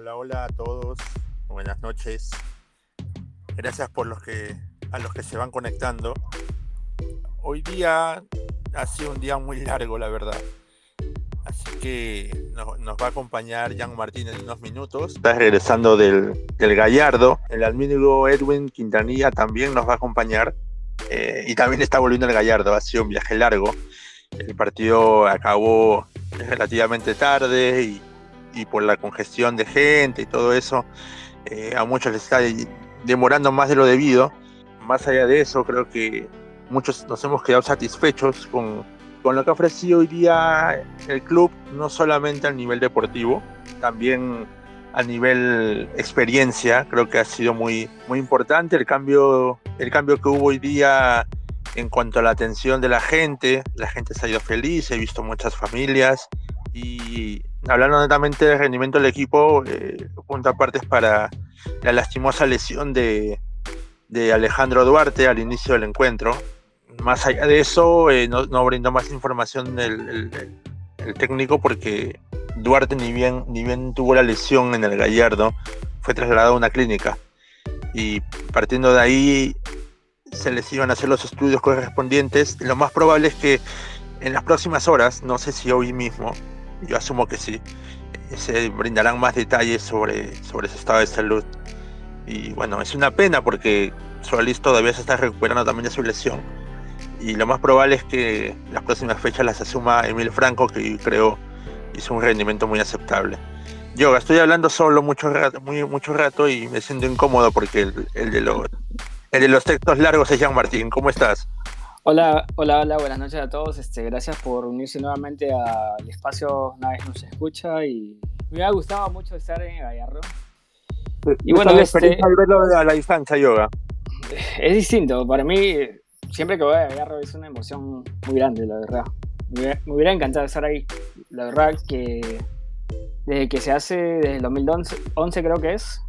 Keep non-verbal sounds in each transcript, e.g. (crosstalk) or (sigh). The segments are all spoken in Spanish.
Hola, hola a todos. Buenas noches. Gracias por los que a los que se van conectando. Hoy día ha sido un día muy largo, la verdad. Así que nos, va a acompañar Jan Martín en unos minutos. Está regresando del, del Gallardo. El amigo Edwin Quintanilla también nos va a acompañar. Eh, y también está volviendo el Gallardo. Ha sido un viaje largo. El partido acabó relativamente tarde y, y por la congestión de gente y todo eso, eh, a muchos les está demorando más de lo debido. Más allá de eso, creo que muchos nos hemos quedado satisfechos con, con lo que ha ofrecido hoy día el club, no solamente al nivel deportivo, también a nivel experiencia, creo que ha sido muy, muy importante el cambio, el cambio que hubo hoy día en cuanto a la atención de la gente, la gente se ha ido feliz, he visto muchas familias y hablando netamente del rendimiento del equipo, eh, punto aparte es para la lastimosa lesión de, de, Alejandro Duarte al inicio del encuentro. Más allá de eso, eh, no, no, brindó más información el, el, técnico porque Duarte ni bien, ni bien tuvo la lesión en el Gallardo, fue trasladado a una clínica. Y partiendo de ahí, se les iban a hacer los estudios correspondientes. Lo más probable es que en las próximas horas, no sé si hoy mismo, yo asumo que sí, se brindarán más detalles sobre, sobre su estado de salud. Y bueno, es una pena porque Solís todavía se está recuperando también de su lesión. Y lo más probable es que las próximas fechas las asuma Emil Franco, que creo hizo un rendimiento muy aceptable. Yo estoy hablando solo mucho rato, mucho rato y me siento incómodo porque el, el de los el de los textos largos es Jean Martín. ¿Cómo estás? Hola, hola, hola, buenas noches a todos. Este, gracias por unirse nuevamente al espacio Una vez nos escucha y me ha gustado mucho estar en Gallardo. Y bueno, este, verlo a la distancia, yoga. Es distinto. Para mí, siempre que voy a Gallardo es una emoción muy grande, la verdad. Me, hubiera encantado estar ahí. La verdad que desde que se hace, desde el 2011 creo que es,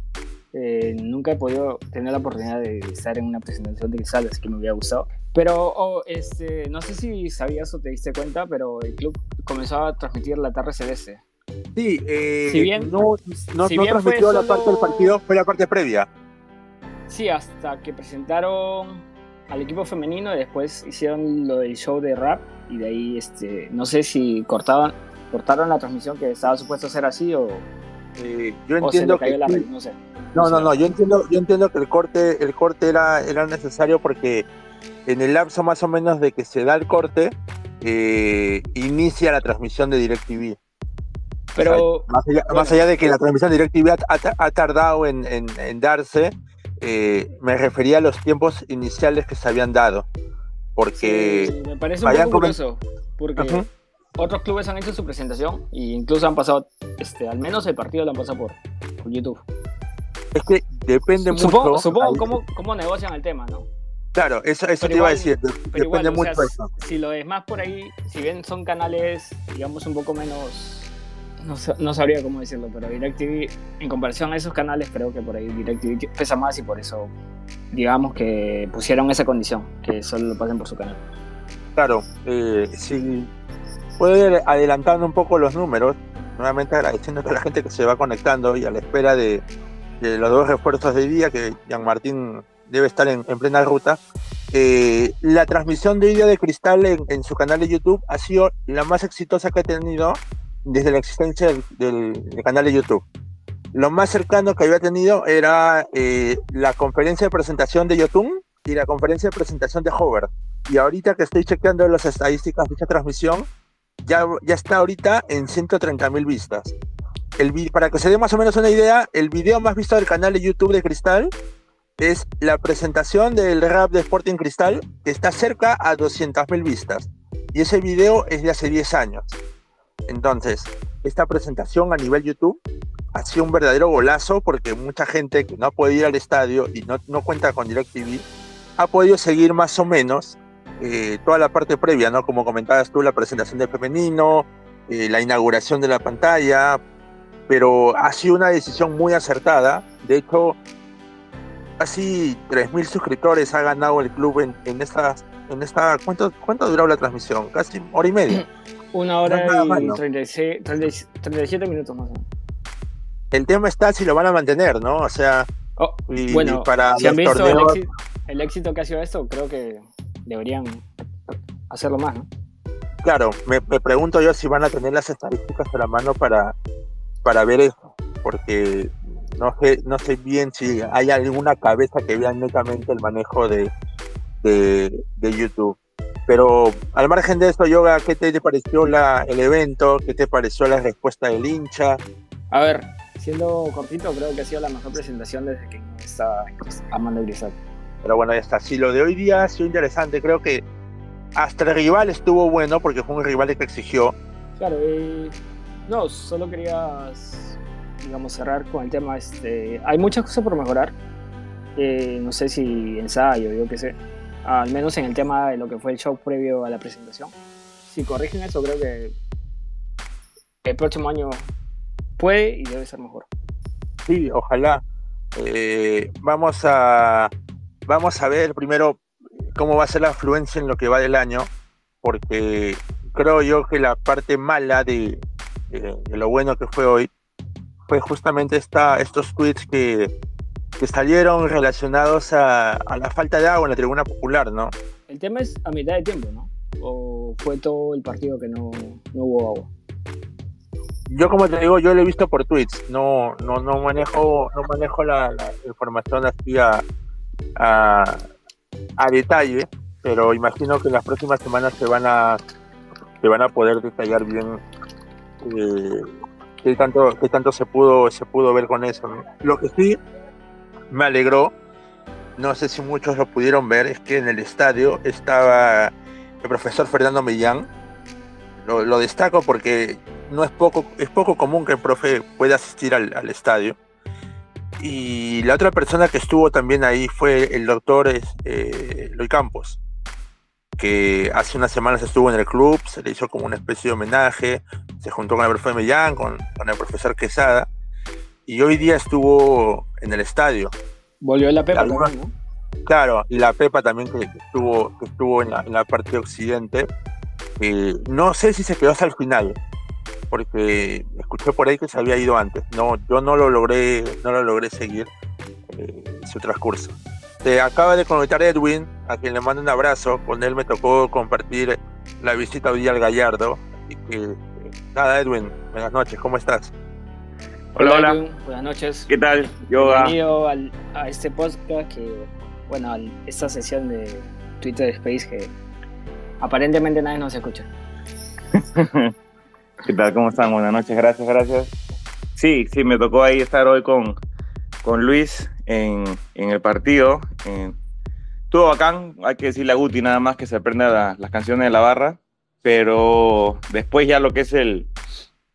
eh, nunca he podido tener la oportunidad de estar en una presentación de sala, así que me hubiera gustado. Pero oh, este, no sé si sabías o te diste cuenta, pero el club comenzó a transmitir la tarde celeste. Sí, eh, si bien, no, no, transmitió la parte del partido, fue la parte previa. Sí, hasta que presentaron al equipo femenino y después hicieron lo del show de rap y de ahí este, no sé si cortaban, cortaron la transmisión que estaba supuesto a ser así o, eh, yo entiendo que no, sé. no, no, no, yo entiendo, yo entiendo que el corte, el corte era, era necesario porque en el lapso más o menos de que se da el corte, eh, inicia la transmisión de DirecTV. Pero más, allá, de que la transmisión de DirecTV ha, tardado en, darse, eh, me refería a los tiempos iniciales que se habían dado. Porque me parece un poco curioso, porque otros clubes han hecho su presentación e incluso han pasado, este, al menos el partido lo han pasado por, YouTube. Es que depende mucho. Supongo cómo, cómo negocian el tema, ¿no? Claro, eso, eso te iba a decir. Depende mucho de eso. Si lo demás por ahí, si bien son canales, digamos, un poco menos. No, no, sabría cómo decirlo, pero DirecTV, en comparación a esos canales, creo que por ahí DirecTV pesa más y por eso, digamos que pusieron esa condición, que solo lo pasen por su canal. Claro, eh, si puedo adelantando un poco los números, nuevamente agradeciendo a la gente que se va conectando y a la espera de, de los dos refuerzos de día que Jean Martín debe estar en, plena ruta. Eh, la transmisión de video de Cristal en, su canal de YouTube ha sido la más exitosa que ha tenido desde la existencia del, canal de YouTube. Lo más cercano que había tenido era eh, la conferencia de presentación de Yotun y la conferencia de presentación de Hover. Y ahorita que estoy chequeando las estadísticas de esta transmisión, ya, ya está ahorita en 130 mil vistas. El, para que se dé más o menos una idea, el video más visto del canal de YouTube de Cristal es la presentación del rap de Sporting Cristal, que está cerca a 200.000 vistas. Y ese video es de hace 10 años. Entonces, esta presentación a nivel YouTube ha sido un verdadero golazo porque mucha gente que no ha podido ir al estadio y no, no cuenta con DirecTV ha podido seguir más o menos eh, toda la parte previa, ¿no? Como comentabas tú, la presentación del femenino, eh, la inauguración de la pantalla, pero ha sido una decisión muy acertada. De hecho, casi 3.000 suscriptores ha ganado el club en, en esta, en esta ¿cuánto, ¿cuánto ha durado la transmisión? Casi hora y media. (clears throat) Una hora y 37 minutos más el tema está si lo van a mantener, ¿no? O sea, oh, bueno, para si han visto el, éxito, que ha sido esto, creo que deberían hacerlo más, ¿no? Claro, me, pregunto yo si van a tener las estadísticas a la mano para, para ver eso, porque no sé, no sé bien si hay alguna cabeza que vea netamente el manejo de, de, YouTube. Pero al margen de esto, Yoga, ¿qué te, pareció la, el evento? ¿Qué te pareció la respuesta del hincha? A ver, siendo cortito, creo que ha sido la mejor presentación desde que está Amanda Grisal. Pero bueno, ya está. Si lo de hoy día ha sido interesante, creo que hasta el rival estuvo bueno porque fue un rival que exigió. Claro, no, solo quería digamos, cerrar con el tema. Este, hay muchas cosas por mejorar. Eh, no sé si ensayo, yo qué sé. Al menos en el tema de lo que fue el show previo a la presentación. Si corrigen eso, creo que el próximo año puede y debe ser mejor. Sí, ojalá. Eh, vamos a vamos a ver primero cómo va a ser la afluencia en lo que va del año, porque creo yo que la parte mala de, de lo bueno que fue hoy fue justamente esta, estos tweets que, que salieron relacionados a, a, la falta de agua en la tribuna popular, ¿no? El tema es a mitad de tiempo, ¿no? ¿O fue todo el partido que no, no hubo agua? Yo como te digo, yo lo he visto por tweets, no, no, no manejo, no manejo la, información así a, a, a, detalle, pero imagino que en las próximas semanas se van a, se van a poder detallar bien eh, qué tanto, qué tanto se pudo, se pudo ver con eso. Lo que sí me alegró, no sé si muchos lo pudieron ver, es que en el estadio estaba el profesor Fernando Millán. Lo, destaco porque no es poco, es poco común que el profe pueda asistir al, al estadio. Y la otra persona que estuvo también ahí fue el doctor eh, Loy Campos que hace unas semanas estuvo en el club, se le hizo como una especie de homenaje, se juntó con el profe Millán, con, con el profesor Quesada, y hoy día estuvo en el estadio. Volvió la Pepa también, ¿no? Claro, y la Pepa también que, estuvo, que estuvo en la, en la parte occidente. Eh, no sé si se quedó hasta el final, porque escuché por ahí que se había ido antes. No, yo no lo logré, no lo logré seguir eh, su transcurso. Se acaba de conectar Edwin, a quien le mando un abrazo. Con él me tocó compartir la visita hoy al Gallardo. Y que, nada, Edwin, buenas noches, ¿cómo estás? Hola, hola. buenas noches. ¿Qué tal? Yoga. Bienvenido a este podcast, que, bueno, a esta sesión de Twitter Space que aparentemente nadie nos escucha. (laughs) ¿Qué tal? ¿Cómo están? Buenas noches, gracias, gracias. Sí, sí, me tocó ahí estar hoy con, con Luis en, el partido. En, estuvo bacán, hay que decirle a Guti nada más que se aprenda las canciones de la barra, pero después ya lo que es el,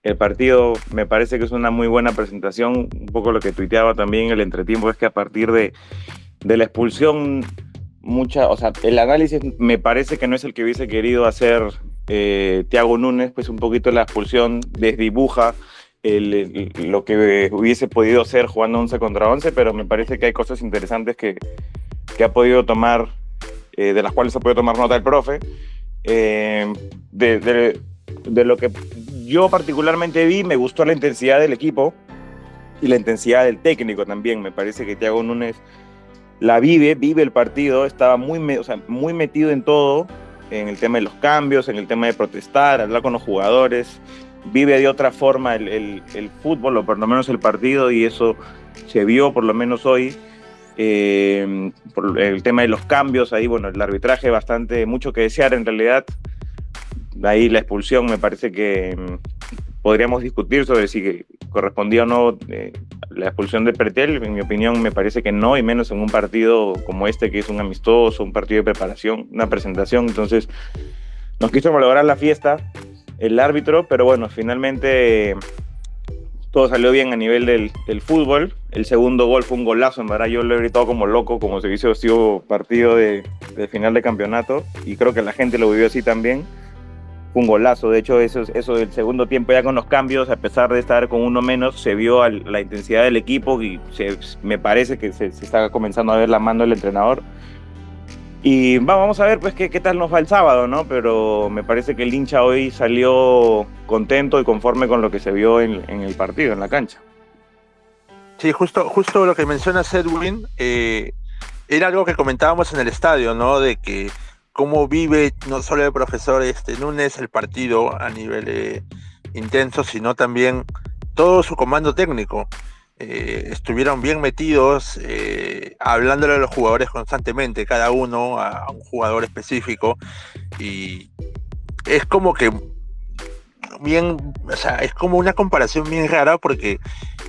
el partido me parece que es una muy buena presentación, un poco lo que tuiteaba también el entretiempo es que a partir de, de la expulsión mucha, o sea, el análisis me parece que no es el que hubiese querido hacer eh, Tiago Núñez, pues un poquito la expulsión desdibuja lo que hubiese podido ser jugando 11 contra 11, pero me parece que hay cosas interesantes que, que ha podido tomar, eh, de las cuales ha podido tomar nota el profe. Eh, de, de, lo que yo particularmente vi, me gustó la intensidad del equipo y la intensidad del técnico también. Me parece que Thiago Núñez la vive, vive el partido, estaba muy, o sea, muy metido en todo, en el tema de los cambios, en el tema de protestar, hablar con los jugadores, vive de otra forma el, fútbol, o por lo menos el partido, y eso se vio por lo menos hoy. Eh, el tema de los cambios, ahí, bueno, el arbitraje bastante, mucho que desear en realidad. Ahí la expulsión me parece que mm, podríamos discutir sobre si correspondía o no eh, la expulsión de Pretel. En mi opinión, me parece que no, y menos en un partido como este, que es un amistoso, un partido de preparación, una presentación. Entonces, nos quiso malograr la fiesta el árbitro, pero bueno, finalmente todo salió bien a nivel del, fútbol. El segundo gol fue un golazo, en verdad yo lo he gritado como loco, como si hubiese sido partido de, final de campeonato, y creo que la gente lo vivió así también. Un golazo, de hecho eso, eso del segundo tiempo ya con los cambios, a pesar de estar con uno menos, se vio la intensidad del equipo y me parece que se, se está comenzando a ver la mano del entrenador. Y vamos a ver pues qué, qué, tal nos va el sábado, ¿no? Pero me parece que el hincha hoy salió contento y conforme con lo que se vio en, el partido, en la cancha. Sí, justo, justo lo que menciona Edwin, eh, era algo que comentábamos en el estadio, ¿no? De que cómo vive no solo el profesor este, Núñez el partido a nivel eh, intenso, sino también todo su comando técnico. Eh, estuvieron bien metidos, eh, hablándole a los jugadores constantemente, cada uno a, un jugador específico, y es como que bien, o sea, es como una comparación bien rara porque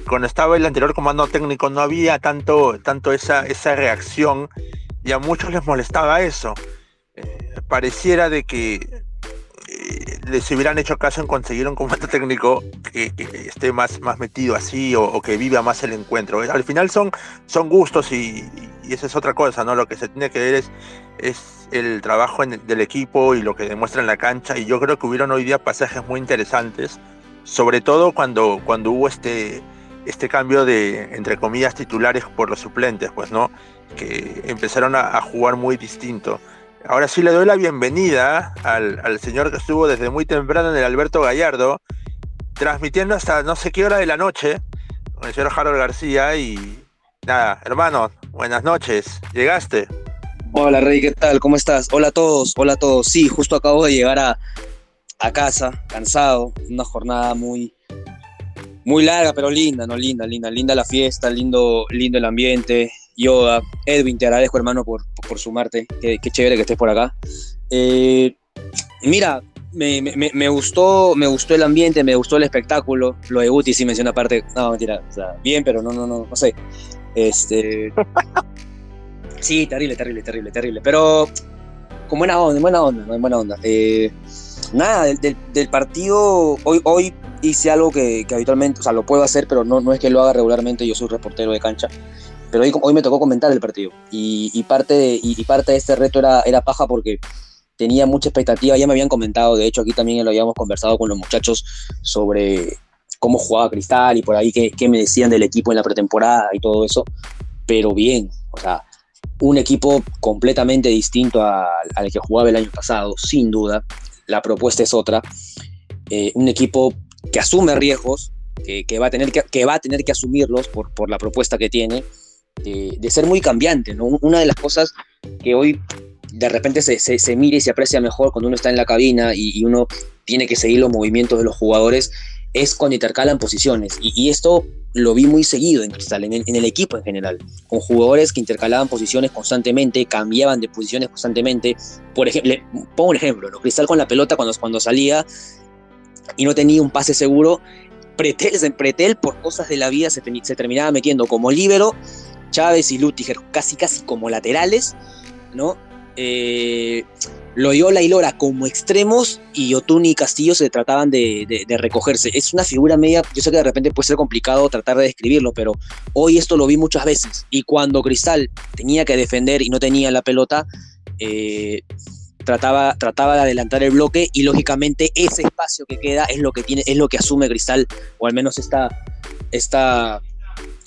cuando estaba el anterior comando técnico no había tanto, tanto esa, esa reacción y a muchos les molestaba eso. Eh, pareciera de que eh, les hubieran hecho caso en conseguir un comando técnico que, esté más, más metido así o, que viva más el encuentro. Al final son, son gustos y, esa es otra cosa, ¿no? Lo que se tiene que ver es, es el trabajo del equipo y lo que demuestra en la cancha y yo creo que hubieron hoy día pasajes muy interesantes, sobre todo cuando, cuando hubo este, este cambio de, entre comillas, titulares por los suplentes, pues, ¿no? Que empezaron a jugar muy distinto. Ahora sí le doy la bienvenida al, señor que estuvo desde muy temprano en el Alberto Gallardo, transmitiendo hasta no sé qué hora de la noche, con el señor Harold García. Y nada, hermano, buenas noches. ¿Llegaste? Hola Rey, ¿qué tal? ¿Cómo estás? Hola a todos, hola a todos. Sí, justo acabo de llegar a, a casa, cansado, una jornada muy, muy larga, pero linda, ¿no? Linda, linda, linda la fiesta, lindo, lindo el ambiente, Yoda, Edwin, te agradezco hermano por, por sumarte, qué, chévere que estés por acá. Eh, mira, me, me, me, gustó, me gustó el ambiente, me gustó el espectáculo. Lo de Guti sí menciona aparte, no, mentira, o sea, bien, pero no, no, no, no sé. Este, (laughs) sí, terrible, terrible, terrible, terrible. Pero con buena onda, buena onda, buena onda. Eh, nada, del, del, partido, hoy, hoy hice algo que, que, habitualmente, o sea, lo puedo hacer, pero no, no es que lo haga regularmente, yo soy reportero de cancha pero hoy, hoy me tocó comentar el partido. Y, parte, de, y, parte de este reto era, era paja porque tenía mucha expectativa, ya me habían comentado, de hecho aquí también lo habíamos conversado con los muchachos sobre cómo jugaba Cristal y por ahí qué, qué me decían del equipo en la pretemporada y todo eso, pero bien, o sea, un equipo completamente distinto al que jugaba el año pasado, sin duda, la propuesta es otra, eh, un equipo que asume riesgos, que, que, va a tener que, que, va a tener que asumirlos por, por la propuesta que tiene, de, ser muy cambiante. ¿no? Una de las cosas que hoy de repente se, se, mira y se aprecia mejor cuando uno está en la cabina y, uno tiene que seguir los movimientos de los jugadores es cuando intercalan posiciones. Y, esto lo vi muy seguido en Cristal, en el, equipo en general, con jugadores que intercalaban posiciones constantemente, cambiaban de posiciones constantemente. Por ejemplo, pongo un ejemplo, ¿no? Cristal con la pelota cuando, cuando salía y no tenía un pase seguro, Pretel, Pretel por cosas de la vida se, se terminaba metiendo como líbero Chávez y Lutiger casi casi como laterales, ¿no? Eh, Loyola y Lora como extremos y Otuni y Castillo se trataban de, recogerse. Es una figura media, yo sé que de repente puede ser complicado tratar de describirlo, pero hoy esto lo vi muchas veces. Y cuando Cristal tenía que defender y no tenía la pelota, eh, trataba, trataba de adelantar el bloque y lógicamente ese espacio que queda es lo que, tiene, es lo que asume Cristal, o al menos esta, esta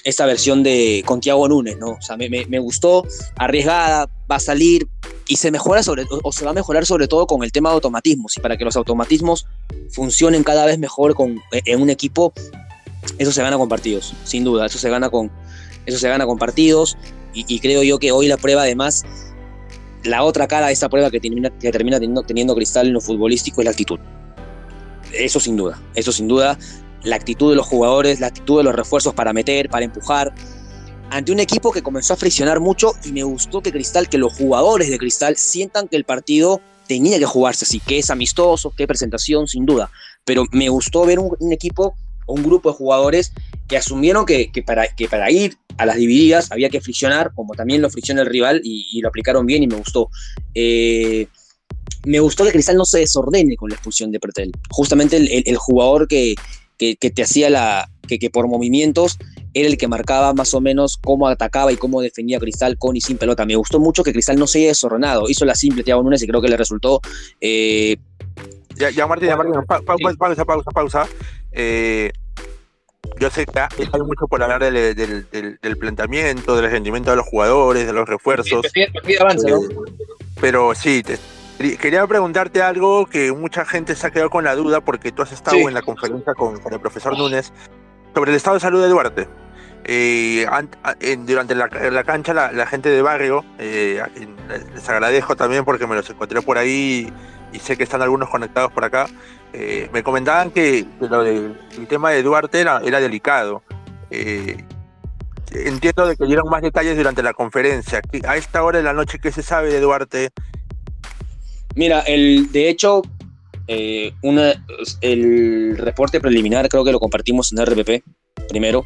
esta versión de con Tiago Núñez, ¿no? O sea, me, me, gustó, arriesgada, va a salir y se mejora sobre, o, se va a mejorar sobre todo con el tema de automatismos y para que los automatismos funcionen cada vez mejor con, en un equipo, eso se gana con partidos, sin duda, eso se gana con, eso se gana con partidos y, creo yo que hoy la prueba además, la otra cara de esta prueba que termina, que termina teniendo, teniendo Cristal en lo futbolístico es la actitud. Eso sin duda, eso sin duda la actitud de los jugadores, la actitud de los refuerzos para meter, para empujar, ante un equipo que comenzó a friccionar mucho y me gustó que Cristal, que los jugadores de Cristal sientan que el partido tenía que jugarse así, que es amistoso, que presentación, sin duda, pero me gustó ver un, equipo un grupo de jugadores que asumieron que, para, que para ir a las divididas había que friccionar, como también lo fricciona el rival, y, lo aplicaron bien y me gustó. Eh, me gustó que Cristal no se desordene con la expulsión de Pretel. Justamente el jugador que, que, te hacía la, que, que, por movimientos era el que marcaba más o menos cómo atacaba y cómo defendía Cristal con y sin pelota. Me gustó mucho que Cristal no se haya desordenado, hizo la simple Thiago Núñez y creo que le resultó. Eh, ya, ya, Martín, ya, Martín, pausa, pausa, pausa. Eh, yo sé que hay mucho por hablar del, del, del, planteamiento, del rendimiento de los jugadores, de los refuerzos. Eh, pero sí, te, Quería preguntarte algo que mucha gente se ha quedado con la duda porque tú has estado en la conferencia con, el profesor Núñez sobre el estado de salud de Duarte. Eh, durante la, cancha, la, gente de barrio, eh, les agradezco también porque me los encontré por ahí y sé que están algunos conectados por acá. Eh, me comentaban que, lo del el tema de Duarte era, delicado. entiendo de que dieron más detalles durante la conferencia. A esta hora de la noche, ¿qué se sabe de Duarte? Mira, el, de hecho, una, el reporte preliminar creo que lo compartimos en RPP primero.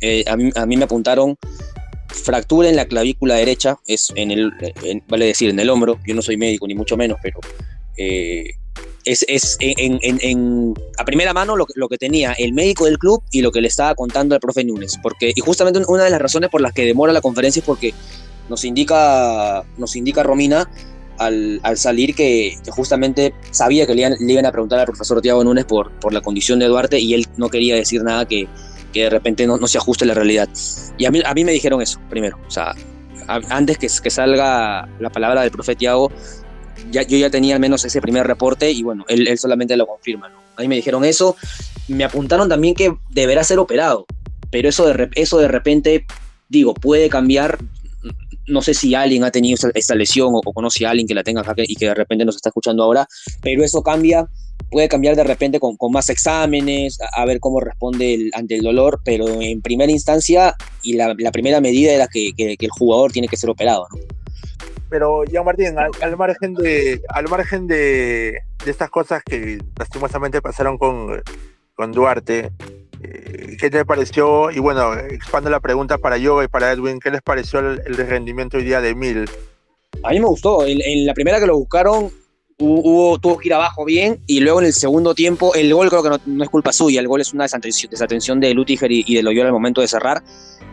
Eh, a, mí, me apuntaron fractura en la clavícula derecha, es en el, vale decir, en el hombro. Yo no soy médico, ni mucho menos, pero eh, es, en, a primera mano lo, lo, que tenía el médico del club y lo que le estaba contando el profe Núñez. Y justamente una de las razones por las que demora la conferencia es porque nos indica, nos indica Romina al, salir que, justamente sabía que le, iban a preguntar al profesor Tiago Núñez por, por la condición de Duarte y él no quería decir nada que, que de repente no, se ajuste a la realidad. Y a mí, a mí me dijeron eso primero, o sea, antes que, que, salga la palabra del profe Tiago, ya, yo ya tenía al menos ese primer reporte y bueno, él, él solamente lo confirma. ¿no? A mí me dijeron eso, me apuntaron también que deberá ser operado, pero eso de, eso de repente, digo, puede cambiar. No sé si alguien ha tenido esta, lesión o, conoce a alguien que la tenga acá y que de repente nos está escuchando ahora, pero eso cambia puede cambiar de repente con, más exámenes, a, ver cómo responde ante el dolor, pero en primera instancia y la, primera medida era que, el jugador tiene que ser operado. ¿no? Pero, ya Martín, al, margen, de, al margen de, estas cosas que lastimosamente pasaron con, con Duarte, ¿qué te pareció? Y bueno, expando la pregunta para Yoga y para Edwin, ¿qué les pareció el, rendimiento hoy día de Mil? A mí me gustó. en, la primera que lo buscaron, hubo, tuvo que ir abajo bien y luego en el segundo tiempo el gol creo que no, es culpa suya, el gol es una desatención, de Lutiger y, de Loyola al momento de cerrar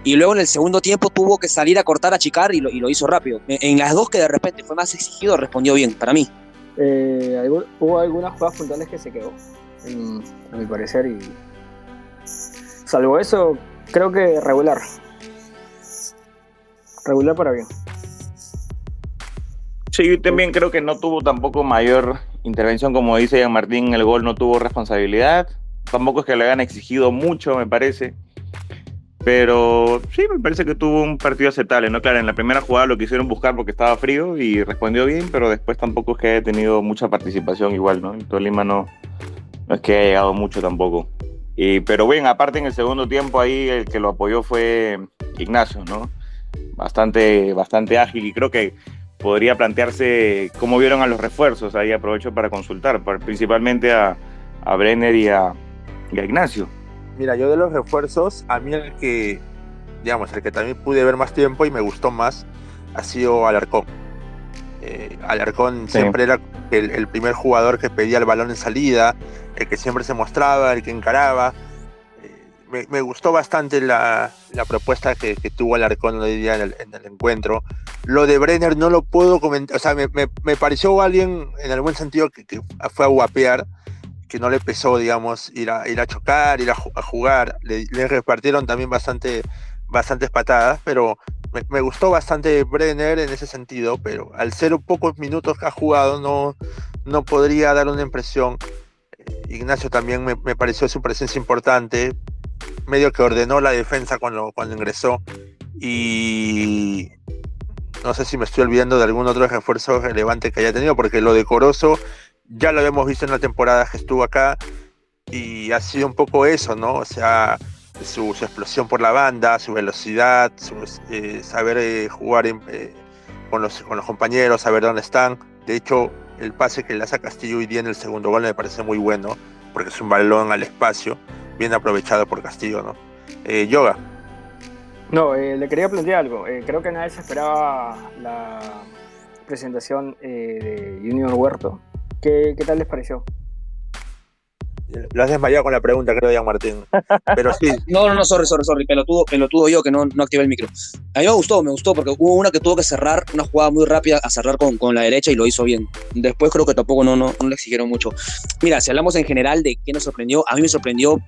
y luego en el segundo tiempo tuvo que salir a cortar a Chicar y lo, hizo rápido. En, las dos que de repente fue más exigido respondió bien, para mí. Eh, hubo algunas jugadas puntuales que se quedó, a mi parecer, y salvo eso, creo que regular. Regular para bien. Sí, yo también creo que no tuvo tampoco mayor intervención, como dice Jean Martín, el gol no tuvo responsabilidad. Tampoco es que le hayan exigido mucho, me parece. Pero sí, me parece que tuvo un partido aceptable, ¿no? Claro, en la primera jugada lo quisieron buscar porque estaba frío y respondió bien, pero después tampoco es que haya tenido mucha participación igual, ¿no? En Tolima no es que haya llegado mucho tampoco. Y, pero bien, aparte en el segundo tiempo ahí el que lo apoyó fue Ignacio, ¿no? Bastante, bastante ágil y creo que podría plantearse cómo vieron a los refuerzos. Ahí aprovecho para consultar, principalmente a, a Brenner y a, Ignacio. Mira, yo de los refuerzos, a mí el que, digamos, el que también pude ver más tiempo y me gustó más ha sido Alarcón. Eh, Alarcón siempre era el, primer jugador que pedía el balón en salida, el que siempre se mostraba, el que encaraba me, gustó bastante la, propuesta que, tuvo Alarcón hoy día en el, encuentro. Lo de Brenner no lo puedo comentar, o sea, me, pareció alguien en el buen sentido que, fue a guapear, que no le pesó, digamos, ir a, ir a chocar, ir a, jugar. Le, repartieron también bastante, bastantes patadas, pero me, gustó bastante Brenner en ese sentido, pero al ser pocos minutos que ha jugado no, no podría dar una impresión. Ignacio también me, me pareció su presencia importante, medio que ordenó la defensa cuando, cuando ingresó. Y no sé si me estoy olvidando de algún otro refuerzo relevante que haya tenido, porque lo decoroso ya lo habíamos visto en la temporada que estuvo acá y ha sido un poco eso, ¿no? O sea, su, explosión por la banda, su velocidad, su, eh, saber eh, jugar eh, con, los, compañeros, saber dónde están. De hecho, el pase que le hace a Castillo hoy día en el segundo gol me parece muy bueno, porque es un balón al espacio bien aprovechado por Castillo, ¿no? Yoga. No, le quería plantear algo. Creo que nadie se esperaba la presentación de Junior Huerto. ¿Qué, ¿Qué tal les pareció? Lo has desmayado con la pregunta, creo, Ian Martín. Pero sí. (laughs) no, no, no, sorry, sorry, sorry. Pelotudo, pelotudo yo que no, no activé el micro. A mí me gustó, me gustó, porque hubo una que tuvo que cerrar, una jugada muy rápida a cerrar con, con la derecha y lo hizo bien. Después creo que tampoco no, no, no le exigieron mucho. Mira, si hablamos en general de qué nos sorprendió, a mí me sorprendió,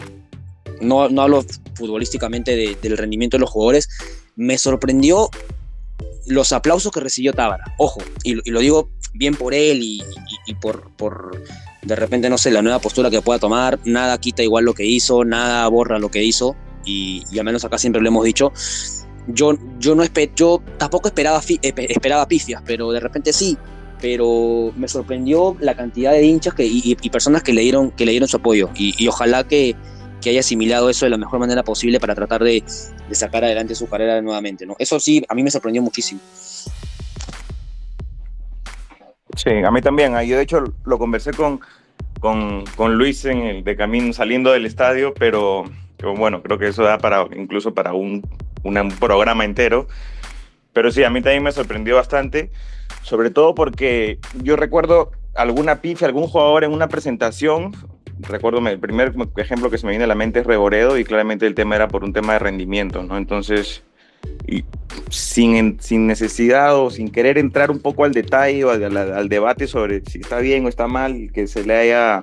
no, no hablo futbolísticamente del rendimiento de los jugadores, me sorprendió los aplausos que recibió Tábara. Ojo, y, lo digo bien por él y, y por, por de repente, no sé, la nueva postura que pueda tomar, nada quita igual lo que hizo, nada borra lo que hizo. y, al menos acá siempre lo hemos dicho, yo, yo, no yo tampoco esperaba, esperaba pifias, pero de repente sí, pero me sorprendió la cantidad de hinchas que, y, personas que le dieron, que le dieron su apoyo y, ojalá que, que, haya asimilado eso de la mejor manera posible para tratar de, de, sacar adelante su carrera nuevamente. ¿no? Eso sí, a mí me sorprendió muchísimo. Sí, a mí también. Yo de hecho lo conversé con, con, con Luis en el de camino saliendo del estadio, pero, bueno, creo que eso da para incluso para un, un programa entero. Pero sí, a mí también me sorprendió bastante, sobre todo porque yo recuerdo alguna pifia, algún jugador en una presentación, recuerdo el primer ejemplo que se me viene a la mente es Reboredo y claramente el tema era por un tema de rendimiento, ¿no? Entonces, y sin, sin necesidad o sin querer entrar un poco al detalle o al, debate sobre si está bien o está mal, que se le haya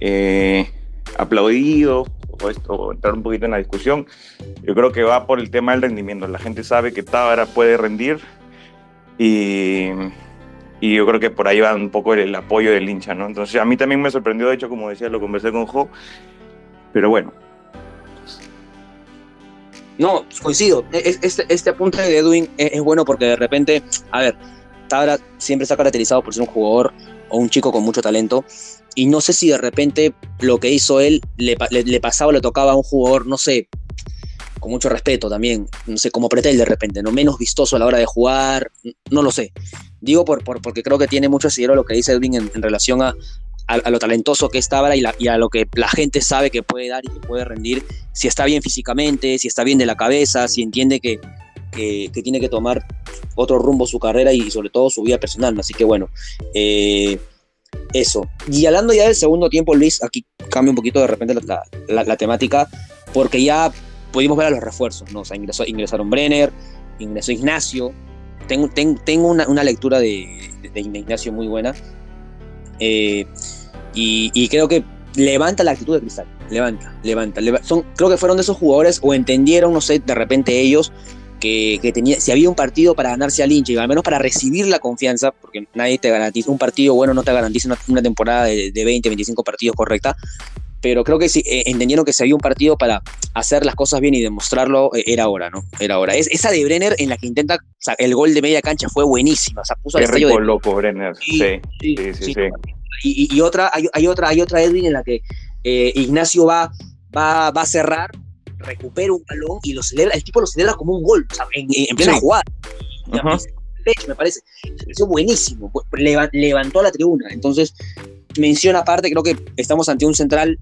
eh, aplaudido o, entrar un poquito en la discusión, yo creo que va por el tema del rendimiento. La gente sabe que Tábara puede rendir y, y, yo creo que por ahí va un poco el, apoyo del hincha, ¿no? Entonces a mí también me sorprendió, de hecho, como decía, lo conversé con Jo, pero bueno, no, coincido. Este, este apunte de Edwin es, bueno porque de repente, a ver, Tabra siempre está caracterizado por ser un jugador o un chico con mucho talento. Y no sé si de repente lo que hizo él le, pasaba o le tocaba a un jugador, no sé, con mucho respeto también, no sé, como Pretel de repente, ¿no? Menos vistoso a la hora de jugar, no lo sé. Digo por, porque creo que tiene mucho asidero lo que dice Edwin en, relación a, a, lo talentoso que está ahora y, a lo que la gente sabe que puede dar y que puede rendir, si está bien físicamente, si está bien de la cabeza, si entiende que, que, tiene que tomar otro rumbo su carrera y sobre todo su vida personal. Así que bueno, eh, eso. Y hablando ya del segundo tiempo, Luis, aquí cambia un poquito de repente la, la, temática, porque ya pudimos ver a los refuerzos, ¿no? O sea, ingresó, ingresaron Brenner, ingresó Ignacio. Tengo, tengo una, una, lectura de, de, Ignacio muy buena. Eh, y, creo que levanta la actitud de Cristal. Levanta, levanta. son, creo que fueron de esos jugadores o entendieron, no sé, de repente ellos que, tenía, si había un partido para ganarse al hincha y al menos para recibir la confianza, porque nadie te garantiza, un partido bueno no te garantiza una, temporada de, 20, 25 partidos correcta, pero creo que sí, eh, entendieron que si había un partido para hacer las cosas bien y demostrarlo, eh, era hora, ¿no? Era hora. Es, esa de Brenner en la que intenta, el gol de media cancha fue buenísima, o sea, puso Qué rico loco Brenner, sí, sí, sí. sí y, otra, hay, otra, hay otra Edwin en la que eh, Ignacio va, va, a cerrar, recupera un balón y lo celebra, el tipo lo celebra como un gol, en, plena jugada. Me parece, me pareció buenísimo, levantó a la tribuna. Entonces, menciona aparte, creo que estamos ante un central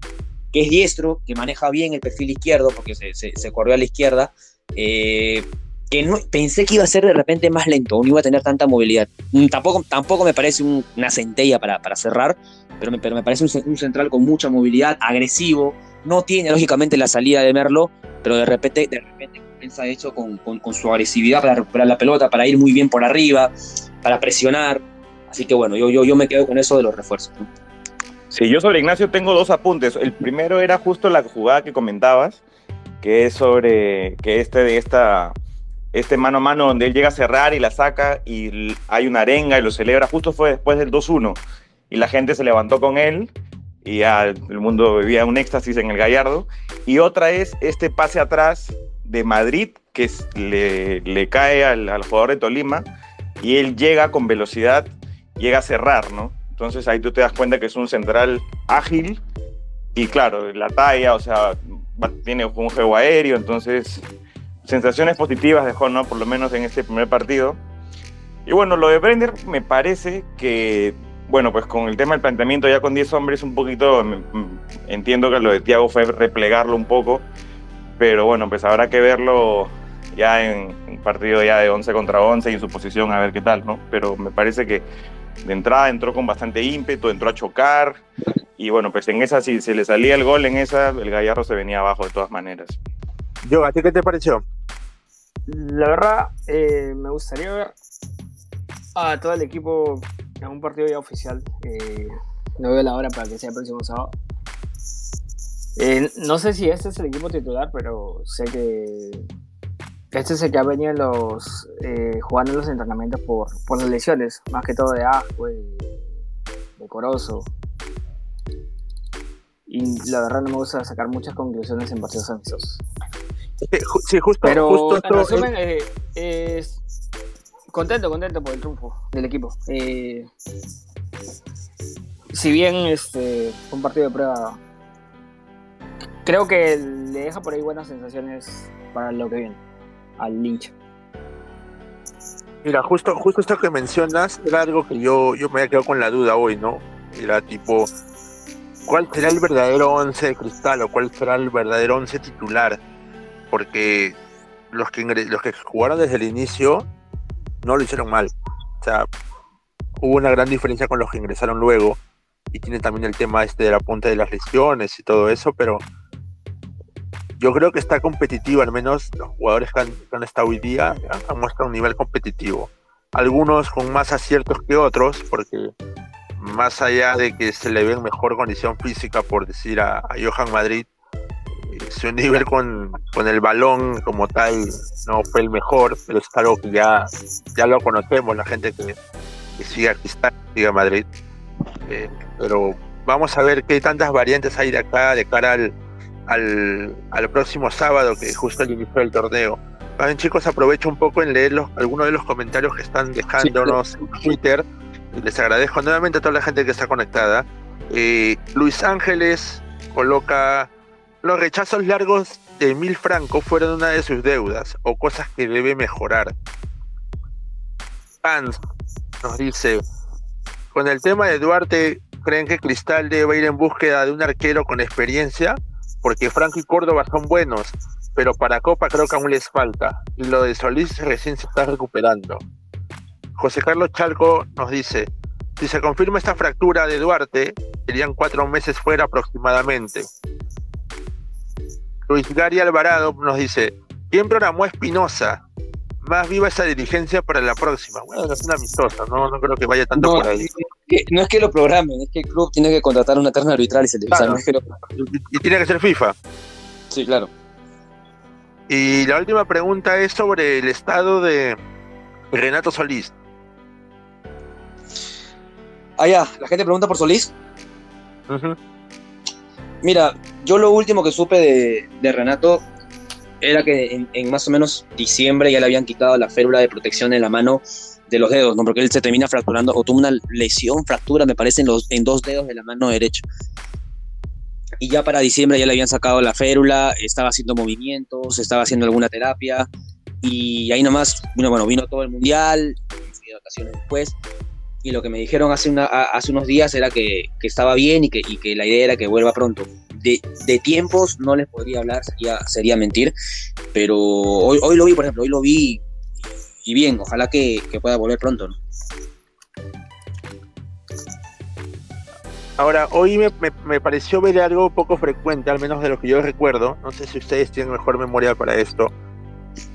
que es diestro, que maneja bien el perfil izquierdo, porque se, se, corrió a la izquierda. Eh, que no, pensé que iba a ser de repente más lento, no iba a tener tanta movilidad. Mm, tampoco, tampoco me parece una centella para, para cerrar, pero me, pero me parece un, central con mucha movilidad, agresivo. No tiene lógicamente la salida de Merlo, pero de repente, de repente comienza hecho con, con, su agresividad para recuperar la pelota, para ir muy bien por arriba, para presionar. Así que bueno, yo, yo, yo me quedo con eso de los refuerzos. Sí, yo sobre Ignacio tengo dos apuntes. El primero era justo la jugada que comentabas, que es sobre que este de esta este mano a mano donde él llega a cerrar y la saca y hay una arenga y lo celebra, justo fue después del 2-1 y la gente se levantó con él y ya el mundo vivía un éxtasis en el Gallardo. Y otra es este pase atrás de Madrid que le, le cae al, al, jugador de Tolima y él llega con velocidad, llega a cerrar, ¿no? Entonces ahí tú te das cuenta que es un central ágil y claro, la talla, o sea, tiene un juego aéreo, entonces sensaciones positivas dejó, ¿no? Por lo menos en este primer partido. Y bueno, lo de Brenner me parece que, bueno, pues con el tema del planteamiento ya con 10 hombres un poquito, mm, mm, entiendo que lo de Thiago fue replegarlo un poco, pero bueno, pues habrá que verlo ya en un partido ya de 11 contra 11 y en su posición a ver qué tal, ¿no? Pero me parece que de entrada entró con bastante ímpetu, entró a chocar y bueno, pues en esa si se le salía el gol en esa, el Gallardo se venía abajo de todas maneras. Yo, ¿a ti qué te pareció? La verdad, eh, me gustaría ver a todo el equipo en un partido ya oficial. Eh, no veo la hora para que sea el próximo sábado. Eh, no sé si este es el equipo titular, pero sé que este es el que ha venido los, jugando en los entrenamientos por, por las lesiones, más que todo de Asco, de, de Corozo. y la verdad no me gusta sacar muchas conclusiones en partidos amistosos. Sí, justo, Pero justo en resumen, eh, es contento, contento por el triunfo del equipo. Eh, si bien este fue un partido de prueba, creo que le deja por ahí buenas sensaciones para lo que viene al hincha. Mira, justo, justo esto que mencionas era algo que yo, yo me había quedado con la duda hoy, ¿no? Era tipo, ¿cuál será el verdadero once de cristal o cuál será el verdadero once titular? Porque los que, los que jugaron desde el inicio no lo hicieron mal. O sea, hubo una gran diferencia con los que ingresaron luego. Y tiene también el tema este de la punta de las lesiones y todo eso, pero yo creo que está competitivo, al menos los jugadores que han, que estado hoy día han- mostrado un nivel competitivo. Algunos con más aciertos que otros, porque más allá de que se le ve en mejor condición física, por decir a, Johan Madrid, su nivel con, con el balón como tal no fue el mejor, pero es algo que ya, ya lo conocemos, la gente que, que sigue a Cristal, sigue a Madrid. Eh, pero vamos a ver qué tantas variantes hay de acá de cara al, al, al próximo sábado, que es justo el inicio del torneo. También chicos, aprovecho un poco en leer los, algunos de los comentarios que están dejándonos en Twitter. Les agradezco nuevamente a toda la gente que está conectada. Eh, Luis Ángeles coloca los rechazos largos de Mil Franco fueron una de sus deudas o cosas que debe mejorar. Pans nos dice, con el tema de Duarte, ¿creen que Cristal debe ir en búsqueda de un arquero con experiencia? Porque Franco y Córdoba son buenos, pero para Copa creo que aún les falta. Lo de Solís recién se está recuperando. José Carlos Chalco nos dice, si se confirma esta fractura de Duarte, serían cuatro meses fuera aproximadamente. Luis Gary Alvarado nos dice, ¿quién programó Espinosa? Más viva esa dirigencia para la próxima. Bueno, es una amistosa, no, no creo que vaya tanto No, por ahí. que- no es que lo programen, es que el club tiene que contratar una terna arbitral y se le o sea, Claro. no es que lo- Y, y tiene que ser FIFA. Sí, claro. Y la última pregunta es sobre el estado de Renato Solís. Ah, ya, la gente pregunta por Solís. Ujú. Mira, yo lo último que supe de, Renato era que en, más o menos diciembre ya le habían quitado la férula de protección en la mano de los dedos, ¿no? Porque él se termina fracturando o tuvo una lesión, fractura, me parece, en, los, en dos dedos de la mano derecha. Y ya para diciembre ya le habían sacado la férula, estaba haciendo movimientos, estaba haciendo alguna terapia. Y ahí nomás, vino, bueno, vino todo el mundial, vacaciones después. Y lo que me dijeron hace, una, hace unos días era que, estaba bien y que, la idea era que vuelva pronto. De, tiempos no les podría hablar, sería, sería mentir, pero hoy, hoy lo vi, por ejemplo, hoy lo vi y bien, ojalá que, que pueda volver pronto. ¿no? Ahora, hoy me, me- me pareció ver algo poco frecuente, al menos de lo que yo recuerdo. No sé si ustedes tienen mejor memoria para esto.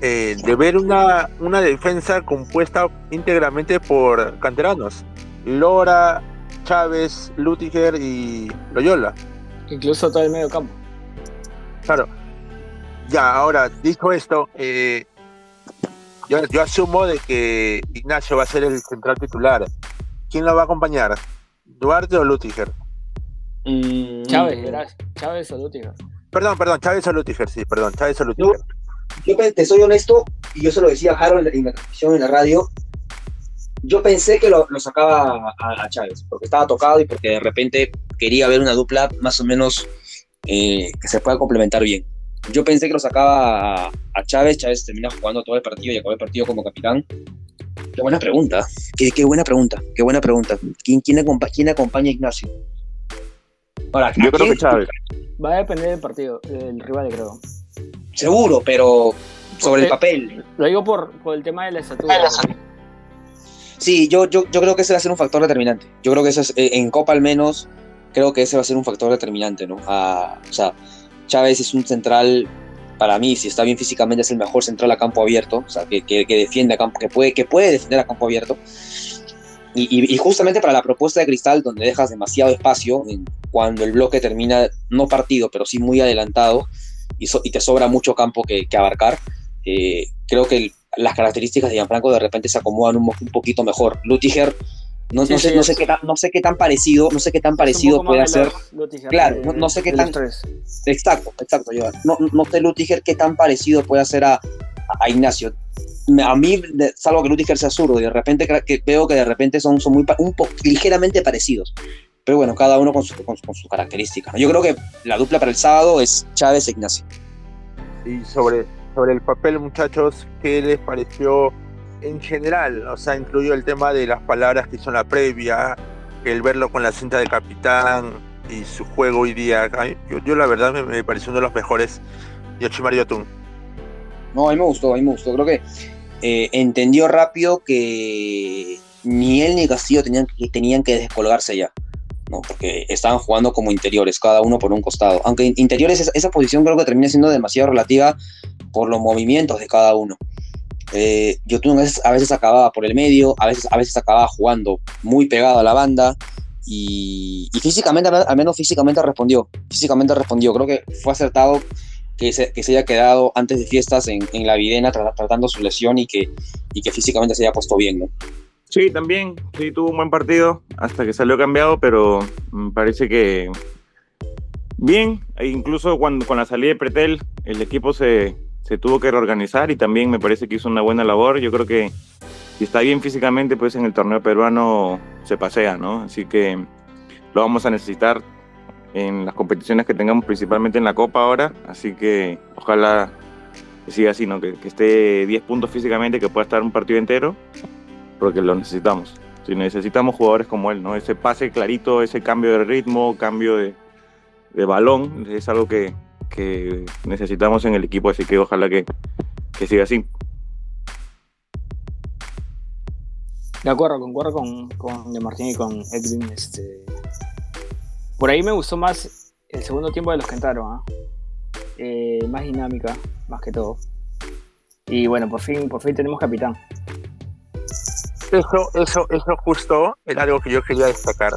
Eh, de ver una, una defensa compuesta íntegramente por canteranos. Lora, Chávez, Lutiger y Loyola. Incluso todo el medio campo. Claro. Ya, ahora, dicho esto, eh, yo, yo asumo de que Ignacio va a ser el central titular. ¿Quién lo va a acompañar? ¿Duarte o Lutiger? Chávez, verás. Chávez o Lutiger. Perdón, perdón, Chávez o Lutiger, sí, perdón, Chávez o Lutiger. Yo pe- te soy honesto, y yo se lo decía a Harold en la transmisión en la radio. Yo pensé que lo, lo sacaba a, a Chávez, porque estaba tocado y porque de repente quería ver una dupla más o menos eh, que se pueda complementar bien. Yo pensé que lo sacaba a, a Chávez, Chávez termina jugando todo el partido y acabó el partido como capitán. Qué buena pregunta, qué, qué buena pregunta, qué buena pregunta. ¿Quién, quién, acompa- quién acompaña a Ignacio? Ahora, ¿a Yo creo que Chávez. Va a depender del partido, del rival, creo. Seguro, pero sobre el papel. Lo digo por, por el tema de la estatura. Sí, yo, yo, yo creo que ese va a ser un factor determinante. Yo creo que ese es, eh, en Copa al menos, creo que ese va a ser un factor determinante, ¿no? Ah, o sea, Chávez es un central, para mí, si está bien físicamente, es el mejor central a campo abierto, o sea, que, que, que defiende a campo, que puede, que puede defender a campo abierto. Y, y- y justamente para la propuesta de Cristal, donde dejas demasiado espacio, en- cuando el bloque termina, no partido, pero sí muy adelantado, y, so- y te sobra mucho campo que, que abarcar, eh, creo que el- las características de Gianfranco de repente se acomodan un, un poquito mejor. Lutiger No, Sí, no sé, sí, no, sé qué tan, no sé qué tan parecido, no sé qué tan parecido puede de hacer. Lutiger Claro, de- no- no sé qué tan-. Exacto, exacto, Joan. No, no sé Lutiger qué tan parecido puede hacer a, a Ignacio. A mí, salvo que Lutiger sea zurdo, y de repente que veo que de repente son, son muy un poco ligeramente parecidos. Pero bueno, cada uno con, su, con, con sus características. ¿no? Yo creo que la dupla para el sábado es Chávez e Ignacio. Y sobre, sobre el papel, muchachos, ¿qué les pareció en general? O sea, incluyó el tema de las palabras que hizo en la previa, el verlo con la cinta de capitán y su juego hoy día. Yo, yo la verdad me, me pareció uno de los mejores. Yoshimar Yotun. No, a mí me gustó, a mí me gustó. Creo que eh, entendió rápido que ni él ni Castillo tenían, que- tenían que descolgarse ya. ¿No? Porque estaban jugando como interiores, cada uno por un costado. Aunque in- interiores, esa, posición creo que termina siendo demasiado relativa por los movimientos de cada uno. Eh, Yotun a veces, a veces acababa por el medio, a veces, a veces acababa jugando muy pegado a la banda. Y, y físicamente, al menos físicamente respondió. Físicamente respondió. Creo que fue acertado que se, que se haya quedado antes de fiestas en, en la videna tra- tratando su lesión y que, y que físicamente se haya puesto bien, ¿no? Sí, también, sí, tuvo un buen partido hasta que salió cambiado, pero me parece que bien, e incluso cuando con la salida de Pretel, el equipo se, se tuvo que reorganizar y también me parece que hizo una buena labor. Yo creo que si está bien físicamente, pues en el torneo peruano se pasea, ¿no? Así que lo vamos a necesitar en las competiciones que tengamos, principalmente en la Copa ahora. Así que ojalá siga así, ¿no? Que, que esté 10 puntos físicamente, que pueda estar un partido entero porque lo necesitamos. Si necesitamos jugadores como él, ¿no? Ese pase clarito, ese cambio de ritmo, cambio de, balón, es algo que, que necesitamos en el equipo, así que ojalá que, que siga así. De acuerdo, concuerdo con, con De Martín y con Edwin. Este... Por ahí me gustó más el segundo tiempo de los que entraron. ¿ah? Eh, más dinámica, más que todo. Y bueno, por fin, por fin tenemos capitán. Eso, eso, eso justo era algo que yo quería destacar.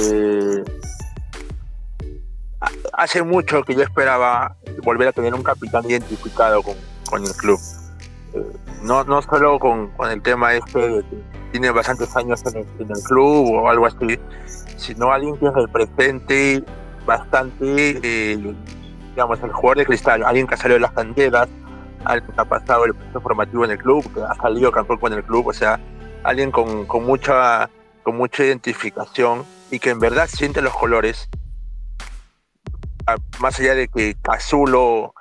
Eh, ha- hace mucho que yo esperaba volver a tener un capitán identificado con, con el club. Eh, no, no solo con, con el tema este de que tiene bastantes años en el, en el club o algo así, sino alguien que represente bastante, eh, digamos, el jugador de cristal, alguien que ha salido de las canteras, alguien que ha pasado el proceso formativo en el club, que ha salido campeón con el club, o sea, alguien con, con mucha con mucha identificación y que en verdad siente los colores más allá de que Cazulo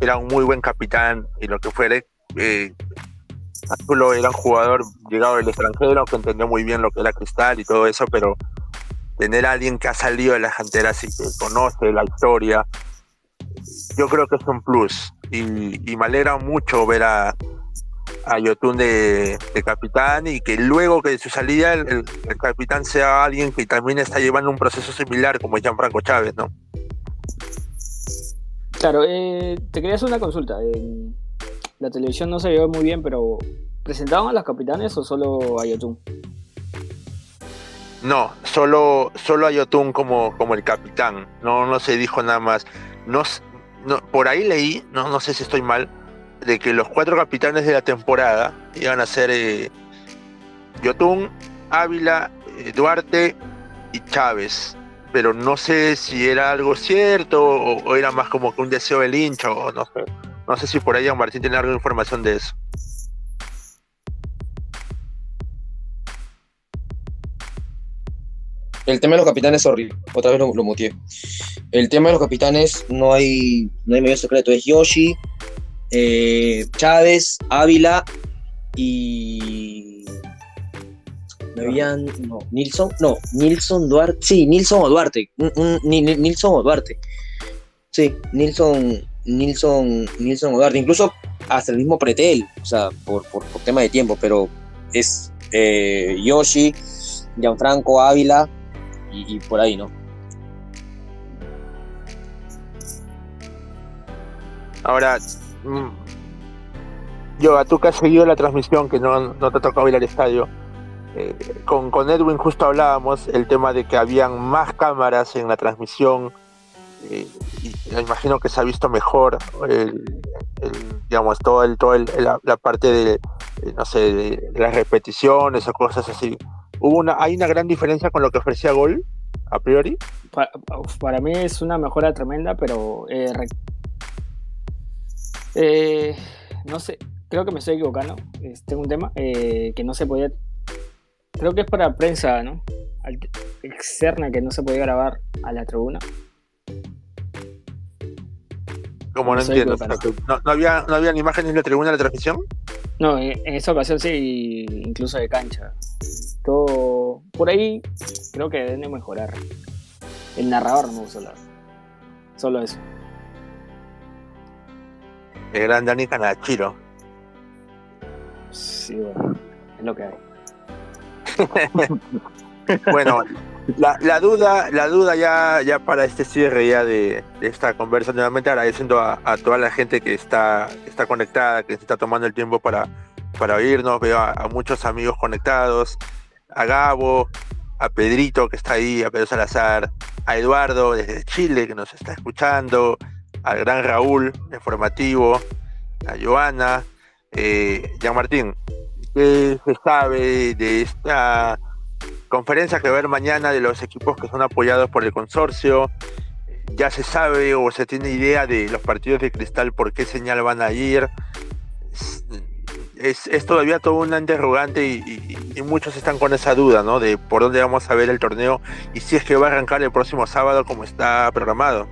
era un muy buen capitán y lo que fuere eh, Cazulo era un jugador llegado del extranjero que entendió muy bien lo que era Cristal y todo eso pero tener a alguien que ha salido de las canteras y que conoce la historia yo creo que es un plus. Y, y me alegra mucho ver a, a Yotun de, de capitán y que luego que de su salida el, el- el capitán sea alguien que también está llevando un proceso similar como Gianfranco Chávez, ¿no? Claro, eh, te quería hacer una consulta. En la televisión no se vio muy bien, pero ¿presentaban a los capitanes o solo a Yotun? No, solo, solo a Yotun como, como el capitán, no, no se dijo nada más. No, no, por ahí leí, no, no sé si estoy mal, de que los cuatro capitanes de la temporada iban a ser eh, Yotun, Ávila, eh, Duarte y Chávez. Pero no sé si era algo cierto o, era más como que un deseo del hincha o no sé. No sé si por ahí Juan Martín tiene alguna información de eso. El tema de los capitanes, sorry, otra vez lo, lo muteé. El tema de los capitanes no hay, no hay mayor secreto. Es Yoshi, eh, Chávez, Ávila y. ¿Me habían.? No, Nilson. No, Nilson Duarte. Sí, Nilson o Duarte. Ni- Ni- Nilson o Duarte. Sí, Nilson. Nilson, Nilson o Duarte. Incluso hasta el mismo Pretel. O sea, por, por, por tema de tiempo. Pero es eh, Yoshi, Gianfranco, Ávila y, y por ahí, ¿no? Ahora, mm, yo, a tú que has seguido la transmisión, que no, no te ha tocado ir al estadio, eh, con, con Edwin justo hablábamos el tema de que habían más cámaras en la transmisión, eh, y me imagino que se ha visto mejor, el, digamos, todo el, todo la, parte de, eh, no sé, de las repeticiones o cosas así. hubo una, hay una gran diferencia con lo que ofrecía Gol, a priori. Pa- uf, Para, mí es una mejora tremenda, pero eh, eh, no sé, creo que me estoy equivocando. Es- Tengo un tema eh, que no se podía. Creo que es para prensa, ¿no? Al- externa que no se podía grabar a la tribuna. Como no entiendo. no, no había, ¿No habían imágenes en la tribuna de la transmisión? No, en, en esta ocasión sí, incluso de cancha. Todo. Por ahí creo que deben de mejorar. El narrador no verdad. Solo eso. El gran Dani Canachiro. Sí, bueno, es lo que hay. (laughs) Bueno, la, la duda, la duda ya, ya para este cierre ya de, de esta conversa, nuevamente agradeciendo a, a toda la gente que está, está conectada, que se está tomando el tiempo para, para oírnos. Veo a, a muchos amigos conectados, a Gabo, a Pedrito que está ahí, a Pedro Salazar, a Eduardo desde Chile que nos está escuchando, al gran Raúl, informativo, a Joana, eh, Jean Martín. ¿Qué se sabe de esta conferencia que va a haber mañana de los equipos que son apoyados por el consorcio. Ya se sabe o se tiene idea de los partidos de cristal, por qué señal van a ir. Es, es- todavía todo una interrogante y- y muchos están con esa duda, ¿no? De por dónde vamos a ver el torneo y si es que va a arrancar el próximo sábado como está programado.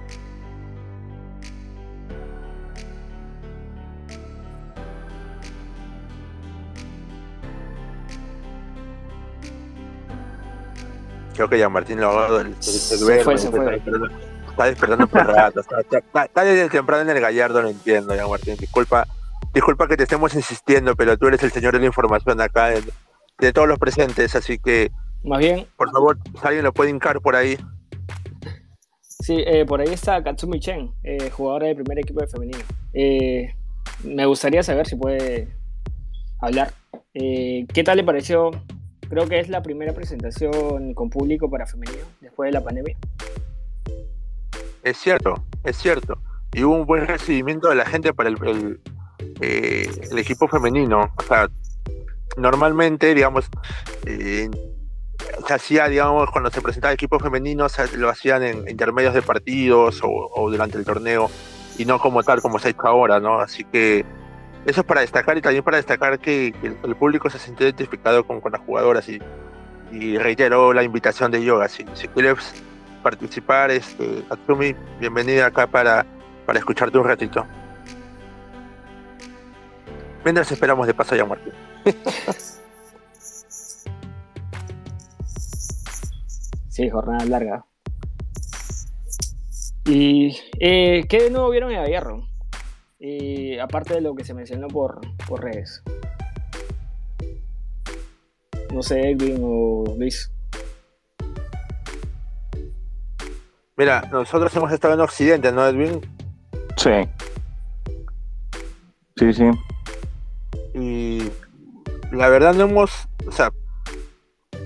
Creo que ya Martín lo se, duerme, fue, se está fue. despertando- Está despertando por rato. Está, está- está desde temprano en el gallardo, lo entiendo, ya Martín. Disculpa, disculpa que te estemos insistiendo, pero tú eres el señor de la información acá de, de todos los presentes, así que Más bien, por favor, alguien lo puede hincar por ahí. Sí, eh, por ahí está Katsumi Chen, eh, jugadora del primer equipo de femenino. Eh, me gustaría saber si puede hablar. ¿Qué tal le pareció? Creo que es la primera presentación con público para femenino después de la pandemia. Es cierto, es cierto. Y hubo un buen recibimiento de la gente para el, el, eh, el equipo femenino. O sea, normalmente, digamos, eh, se hacía, digamos, cuando se presentaba el equipo femenino, se- lo hacían en intermedios de partidos o, o durante el torneo y no como tal, como se ha hecho ahora, ¿no? Así que eso es para destacar y también para destacar que, el, público se sintió identificado con, con las jugadoras y, y reiteró la invitación de yoga. Si, quieres participar, este, Katsumi, bienvenida acá para, para escucharte un ratito. Mientras esperamos de paso a Martín. (laughs) Sí, jornada larga. ¿Y eh, qué de nuevo vieron en Gallardo? Y aparte de lo que se mencionó por, por redes. No sé, Edwin o Luis. Mira, nosotros hemos estado en Occidente, ¿no, Edwin? Sí. Sí, sí. Y la verdad no hemos, o sea,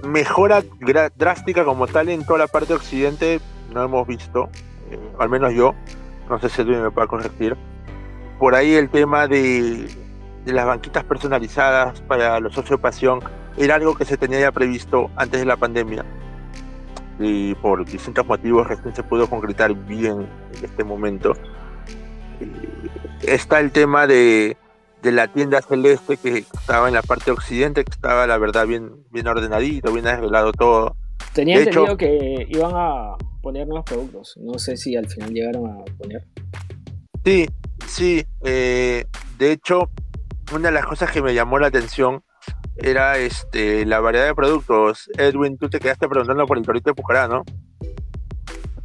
mejora drástica como tal en toda la parte de Occidente no hemos visto, eh, al menos yo, no sé si Edwin me puede corregir. Por ahí el tema de, de las banquitas personalizadas para los socios de pasión era algo que se tenía ya previsto antes de la pandemia y por distintos motivos recién se pudo concretar bien en este momento. Eh, Está el tema de, de la tienda celeste que estaba en la parte occidente, que estaba la verdad bien, bien ordenadito, bien arreglado todo. Tenía De hecho- entendido que iban a poner nuevos productos. No sé si al final llegaron a poner. Sí, sí. eh, de hecho, una de las cosas que me llamó la atención era este la variedad de productos. Edwin, tú te quedaste preguntando por el torito de Pucará, ¿no?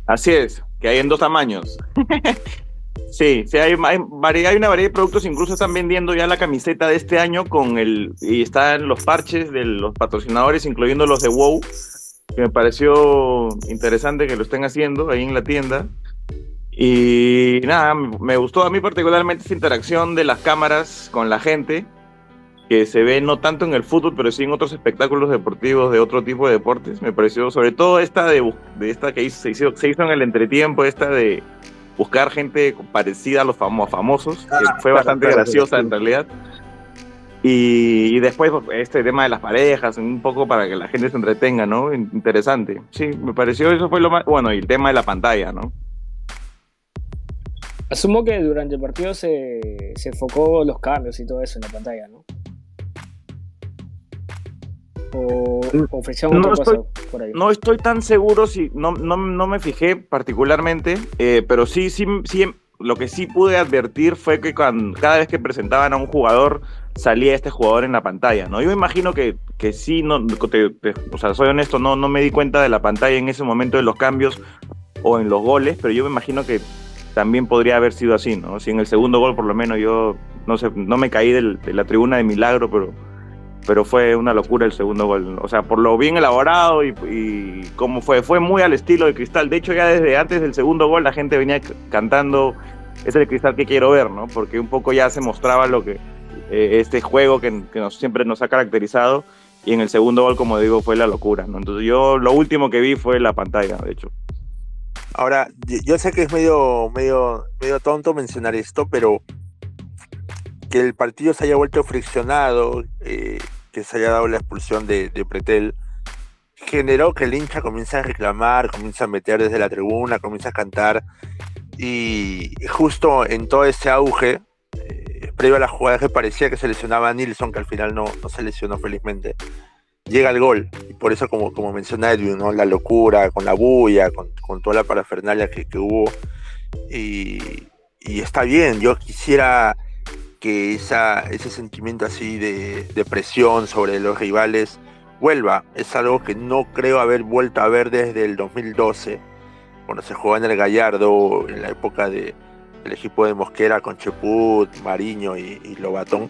Así es, que hay en dos tamaños. (laughs) sí, sí, hay, hay, una variedad de productos, incluso están vendiendo ya la camiseta de este año con el, y están los parches de los patrocinadores, incluyendo los de WoW, que me pareció interesante que lo estén haciendo ahí en la tienda. Y nada, me gustó a mí particularmente esa interacción de las cámaras con la gente, que se ve no tanto en el fútbol, pero sí en otros espectáculos deportivos de otro tipo de deportes. Me pareció, sobre todo esta de, de esta que hizo- se, hizo, se hizo en el entretiempo, esta de buscar gente parecida a los famo- famosos, que Ah, fue claro, bastante claro, graciosa sí. en realidad. Y, después pues, este tema de las parejas, un poco para que la gente se entretenga, ¿no? Interesante. Sí, me pareció eso fue lo más... Bueno, y el tema de la pantalla, ¿no? Asumo que durante el partido se, se enfocó los cambios y todo eso en la pantalla, ¿no? O ofrecieron no estoy, por ahí. No estoy tan seguro si. No, no, no me fijé particularmente, eh, pero sí, sí, sí. Lo que sí pude advertir fue que cuando, cada vez que presentaban a un jugador salía este jugador en la pantalla, ¿no? Yo me imagino que, que sí, no, o sea, soy honesto, no, no me di cuenta de la pantalla en ese momento de los cambios o en los goles, pero yo me imagino que también podría haber sido así, ¿no? Si en el segundo gol por lo menos yo, no sé, no me caí de la tribuna de milagro, pero, pero fue una locura el segundo gol. O sea, por lo bien elaborado y, y fue, fue muy al estilo de Cristal. De hecho, ya desde antes del segundo gol la gente venía cantando, es el Cristal que quiero ver, ¿no? Porque un poco ya se mostraba lo que eh, este juego que, que nos, siempre nos ha caracterizado. Y en el segundo gol, como digo, fue la locura, ¿no? Entonces yo lo último que vi fue la pantalla, de hecho. Ahora, yo sé que es medio, medio, medio tonto mencionar esto, pero que el partido se haya vuelto friccionado, eh, que se haya dado la expulsión de, Pretel, generó que el hincha comience a reclamar, comience a meter desde la tribuna, comience a cantar. Y justo en todo ese auge, eh, previo a la jugada que parecía que se lesionaba a Nilsson, que al final no, no se lesionó felizmente, llega el gol. Y por eso, como, como menciona Edwin, ¿no? la locura, con la bulla, con, con toda la parafernalia que, que hubo. Y, y, está bien, yo quisiera que esa, ese sentimiento así de, de, presión sobre los rivales vuelva. Es algo que no creo haber vuelto a ver desde el 2012, cuando se jugaba en el Gallardo, en la época de, del equipo de Mosquera con Cheput, Mariño y Lobatón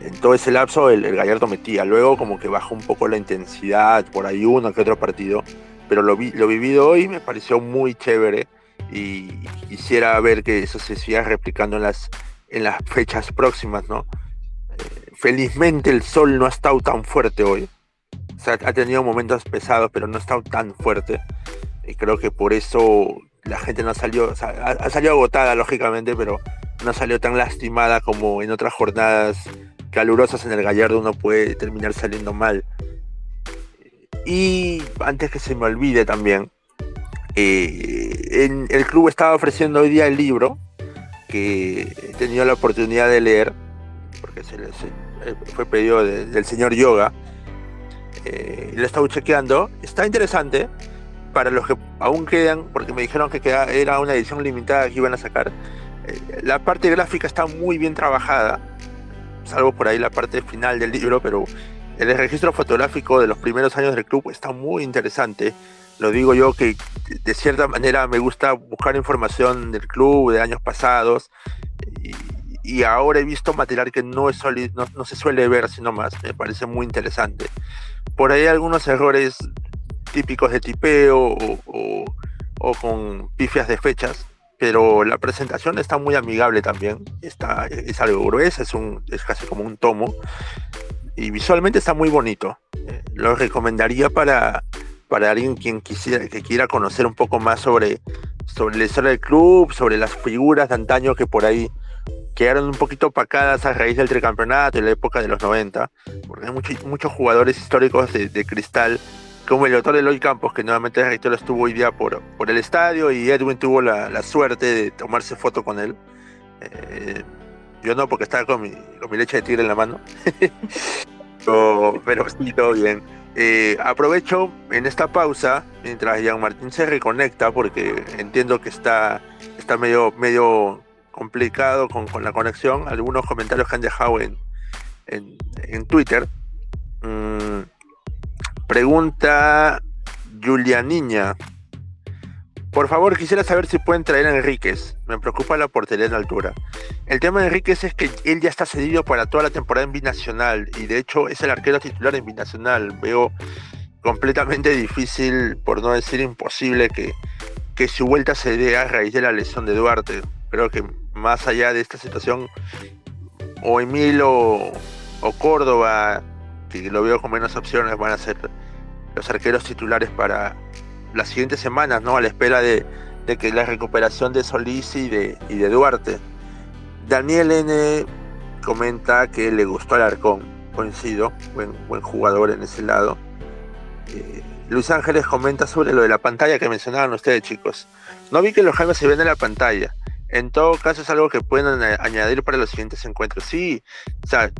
en todo ese lapso el, Gallardo metía. Luego como que bajó un poco la intensidad, por ahí uno que otro partido. Pero lo, vi, lo vivido hoy me pareció muy chévere y quisiera ver que eso se siga replicando en las, en las fechas próximas, ¿no? Eh, felizmente el sol no ha estado tan fuerte hoy. Ha tenido momentos pesados, pero no ha estado tan fuerte. Y creo que por eso la gente no salió, o ha, ha salido agotada, lógicamente, pero no salió tan lastimada como en otras jornadas calurosas en el Gallardo uno puede terminar saliendo mal. Y antes que se me olvide también, eh, en, el club estaba ofreciendo hoy día el libro que he tenido la oportunidad de leer, porque se, eh, fue pedido del señor Yoga. Eh, lo he estado chequeando, está interesante para los que aún quedan, porque me dijeron que era una edición limitada que iban a sacar. Eh, la parte gráfica está muy bien trabajada salvo por ahí la parte final del libro, pero el registro fotográfico de los primeros años del club está muy interesante. Lo digo yo que de cierta manera me gusta buscar información del club de años pasados y, ahora he visto material que no, es no, se suele ver sino más. Me parece muy interesante. Por ahí algunos errores típicos de tipeo o, o con pifias de fechas pero la presentación está muy amigable también. Está, es algo grueso, es, un, es casi como un tomo. Y visualmente está muy bonito. Eh, lo recomendaría para, para alguien quien quisiera, que quiera conocer un poco más sobre, sobre la historia del club, sobre las figuras de antaño que por ahí quedaron un poquito opacadas a raíz del tricampeonato y la época de los 90. Porque hay muchos, muchos jugadores históricos de, de cristal como el doctor Eloy Campos, que nuevamente el rector estuvo hoy día por, por el estadio y Edwin tuvo la, suerte de tomarse foto con él. Eh, yo no, porque estaba con mi, con mi leche de tigre en la mano. (laughs) pero, sí, todo bien. Eh, aprovecho en esta pausa, mientras Jean Martín se reconecta, porque entiendo que está, está medio, medio complicado con, con la conexión, algunos comentarios que han dejado en, en, en Twitter. Mm, Pregunta Julia Niña. Por favor, quisiera saber si pueden traer a Enríquez. Me preocupa la portería en altura. El tema de Enríquez es que él ya está cedido para toda la temporada en binacional y de hecho es el arquero titular en binacional. Veo completamente difícil, por no decir imposible, que, que su vuelta se dé a raíz de la lesión de Duarte. Creo que más allá de esta situación, o Emil o Córdoba lo veo con menos opciones, van a ser los arqueros titulares para las siguientes semanas, ¿no? A la espera de, que la recuperación de Solís y de, y de Duarte. Daniel N comenta que le gustó Alarcón, coincido, buen, buen jugador en ese lado. Eh, Luis Ángeles comenta sobre lo de la pantalla que mencionaban ustedes, chicos. No vi que los Jaime se ven en la pantalla. En todo caso, es algo que pueden añadir para los siguientes encuentros. Sí, o sea,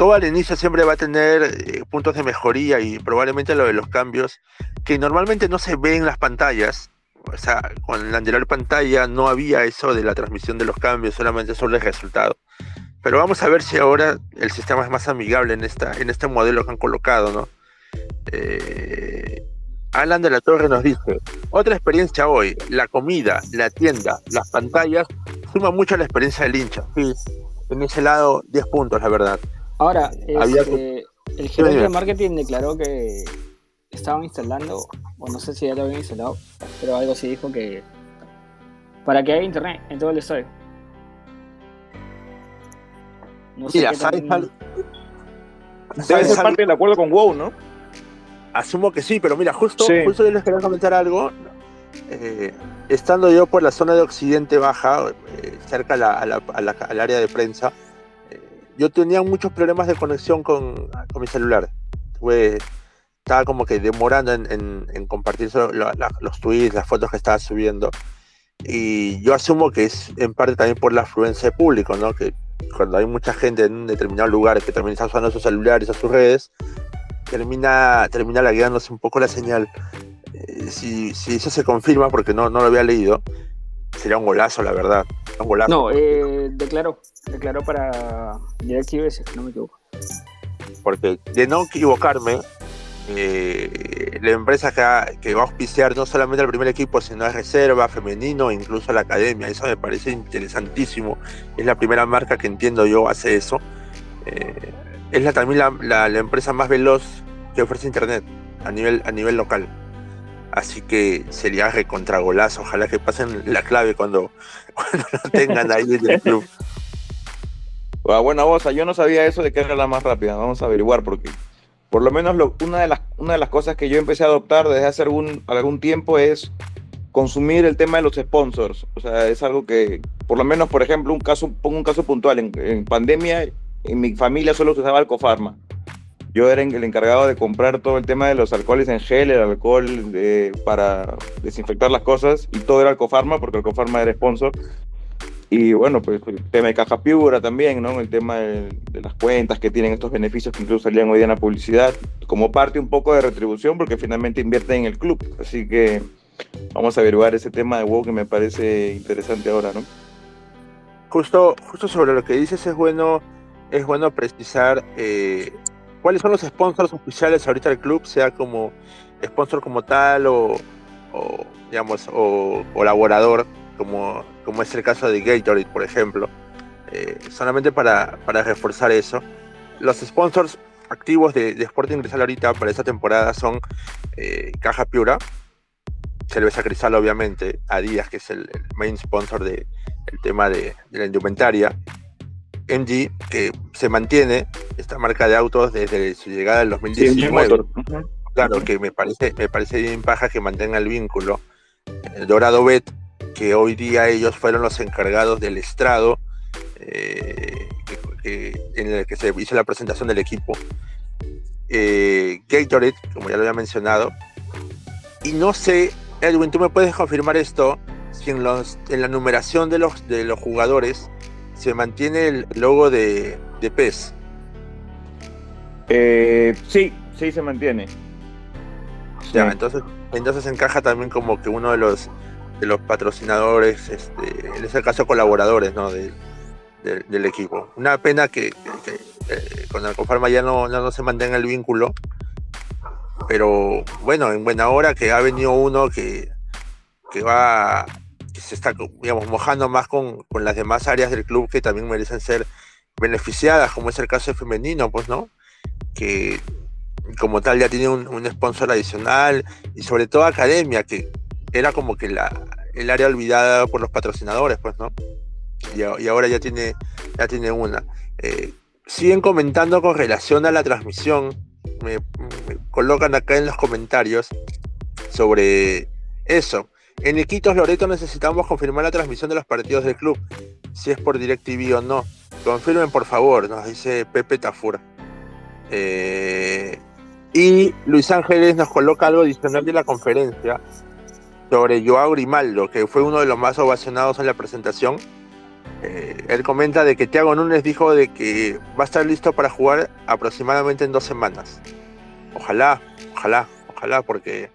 todo al inicio siempre va a tener eh, puntos de mejoría y probablemente lo de los cambios que normalmente no se ven en las pantallas. O sea, con la anterior pantalla no había eso de la transmisión de los cambios, solamente sobre el resultado. Pero vamos a ver si ahora el sistema es más amigable en, esta, en este modelo que han colocado, ¿no? Eh, Alan de la Torre nos dice, otra experiencia hoy, la comida, la tienda, las pantallas, suma mucho a la experiencia del hincha. Sí, en ese lado, 10 puntos, la verdad. Ahora, este, el gerente de marketing declaró que estaban instalando, o no sé si ya lo habían instalado, pero algo sí dijo que para que haya internet en todo el estadio. No sé Mira, ¿sabes Debe ser parte del acuerdo con WoW, ¿no? Asumo que sí, pero mira, justo, justo yo les quería comentar algo. Eh, estando yo por la zona de Occidente Baja, eh, cerca al área de prensa, yo tenía muchos problemas de conexión con, mi celular. estaba como que demorando en, compartir los tweets, las fotos que estaba subiendo. Y yo asumo que es en parte también por la afluencia de público, ¿no? Que cuando hay mucha gente en un determinado lugar que también usando sus celulares o sus redes, termina, termina lagueándose un poco la señal. Eh, si, si, eso se confirma, porque no, no lo había leído, sería un golazo, la verdad. Un golazo. No, eh, declaró, declaró para DirecTV, no me equivoco. Porque de no equivocarme, eh, la empresa que, que, va a auspiciar no solamente al primer equipo, sino a reserva, femenino, incluso a la academia. Eso me parece interesantísimo. Es la primera marca que entiendo yo hace eso. Eh, es la, también la, empresa más veloz que ofrece internet a nivel, a nivel local. Así que sería recontragolazo. Ojalá que pasen la clave cuando, (laughs) cuando lo tengan ahí en el club. Bueno, vos, yo no sabía eso de que era la más rápida. Vamos a averiguar porque por lo menos una, de las, una de las cosas que yo empecé a adoptar desde hace algún, algún tiempo es consumir el tema de los sponsors. O sea, es algo que, por lo menos, por ejemplo, un caso, pongo un caso puntual. En, pandemia, en mi familia solo se usaba Alcofarma. Yo era el encargado de comprar todo el tema de los alcoholes en gel, el alcohol para desinfectar las cosas, y todo era Alcofarma, porque Alcofarma era sponsor. Y bueno, pues el tema de caja piura también, ¿no? El tema de, las cuentas que tienen estos beneficios que incluso salían hoy día en la publicidad, como parte un poco de retribución, porque finalmente invierten en el club. Así que vamos a averiguar ese tema de WoW que me parece interesante ahora, ¿no? Justo, justo sobre lo que dices es bueno, es bueno precisar eh, cuáles son los sponsors oficiales ahorita del club, sea como sponsor como tal o, digamos, o colaborador como, como es el caso de Gatorade, por ejemplo. Eh, solamente para, para, reforzar eso. Los sponsors activos de, de Sporting Cristal ahorita para esta temporada son eh, Caja Piura, Cerveza Cristal obviamente, Adidas que es el, main sponsor del el tema de, la indumentaria, MG que se mantiene esta marca de autos desde su llegada en 2019. claro, que me parece, me parece bien paja que mantenga el vínculo. El Dorado Bet que hoy día ellos fueron los encargados del estrado eh, en el que se hizo la presentación del equipo. Eh, Gatorade, como ya lo había mencionado. Y no sé, Edwin, tú me puedes confirmar esto, si en, los, en la numeración de los, de los jugadores se mantiene el logo de, de PES. Eh, sí, sí se mantiene. Ya, entonces, entonces encaja también como que uno de los de los patrocinadores, este, en ese caso colaboradores ¿no? del equipo. Una pena que, eh, con Alcofarma ya no, no se mantenga el vínculo, pero bueno, en buena hora que ha venido uno que, que va, que se está, digamos, mojando más con, con las demás áreas del club que también merecen ser beneficiadas, como es el caso femenino, pues, ¿no? Que como tal ya tiene un, un sponsor adicional y sobre todo academia, que era como que la, el área olvidada por los patrocinadores, pues, ¿no? Y, ahora ya tiene, ya tiene una. Eh, siguen comentando con relación a la transmisión. Me, colocan acá en los comentarios sobre eso. En Iquitos Loreto necesitamos confirmar la transmisión de los partidos del club, si es por DirecTV o no. confirmen por favor, nos dice Pepe Tafur. Eh, y Luis Ángeles nos coloca algo adicional de la conferencia sobre Joao Grimaldo, que fue uno de los más ovacionados en la presentación. Eh, él comenta de que Thiago Núñez dijo de que va a estar listo para jugar aproximadamente en dos semanas. Ojalá, ojalá, ojalá, porque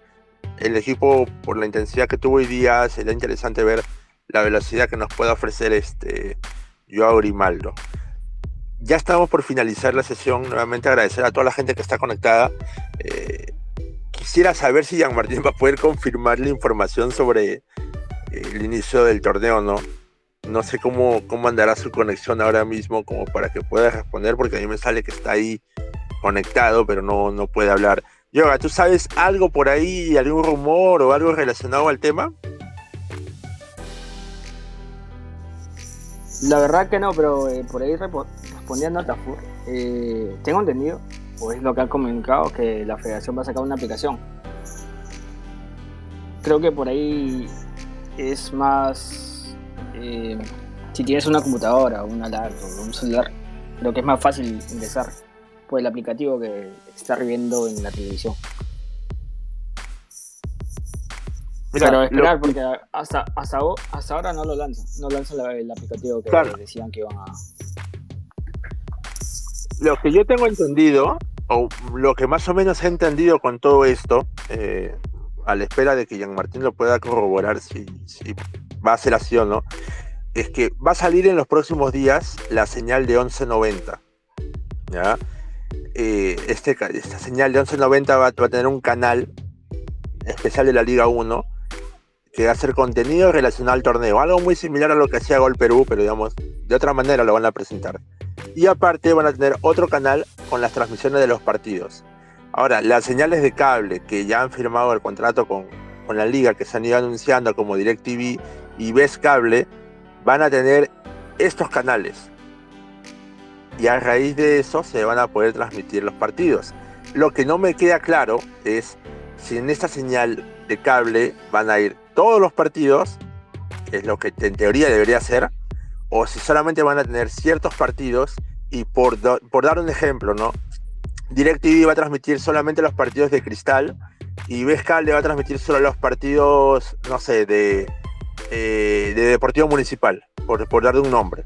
el equipo, por la intensidad que tuvo hoy día, sería interesante ver la velocidad que nos puede ofrecer este Joao Grimaldo. Ya estamos por finalizar la sesión. Nuevamente agradecer a toda la gente que está conectada. Eh, quisiera saber si Jean Martín va a poder confirmar la información sobre el inicio del torneo, ¿no? No sé cómo, cómo andará su conexión ahora mismo como para que pueda responder, porque a mí me sale que está ahí conectado, pero no, no puede hablar. Yoga, ¿tú sabes algo por ahí, algún rumor o algo relacionado al tema? La verdad que no, pero eh, por ahí respondiendo a Tafur, eh, tengo entendido, o es lo que ha comunicado, que la federación va a sacar una aplicación. Creo que por ahí es más. Eh, si tienes una computadora, una laptop, un celular, creo que es más fácil ingresar por el aplicativo que está viendo en la televisión. Pero esperar, porque hasta, hasta, hasta, ahora no lo lanzan. No lanzan el aplicativo que decían que iban a. Lo que yo tengo entendido, o lo que más o menos he entendido con todo esto, eh, a la espera de que Jean Martín lo pueda corroborar si, si va a ser así o no, es que va a salir en los próximos días la señal de 1190. ¿ya? Eh, este, esta señal de 1190 va, va, a tener un canal especial de la Liga 1 que va a ser contenido relacionado al torneo, algo muy similar a lo que hacía Gol Perú, pero digamos, de otra manera lo van a presentar. Y aparte van a tener otro canal con las transmisiones de los partidos. Ahora, las señales de cable que ya han firmado el contrato con, con la liga, que se han ido anunciando como DirecTV y Ves Cable, van a tener estos canales. Y a raíz de eso se van a poder transmitir los partidos. Lo que no me queda claro es si en esta señal de cable van a ir todos los partidos, es lo que en teoría debería ser, o si solamente van a tener ciertos partidos y por, dar un ejemplo, ¿no? DirecTV va a transmitir solamente los partidos de Cristal y Vescal le va a transmitir solo los partidos, no sé, de, eh, de Deportivo Municipal, por, por darle un nombre.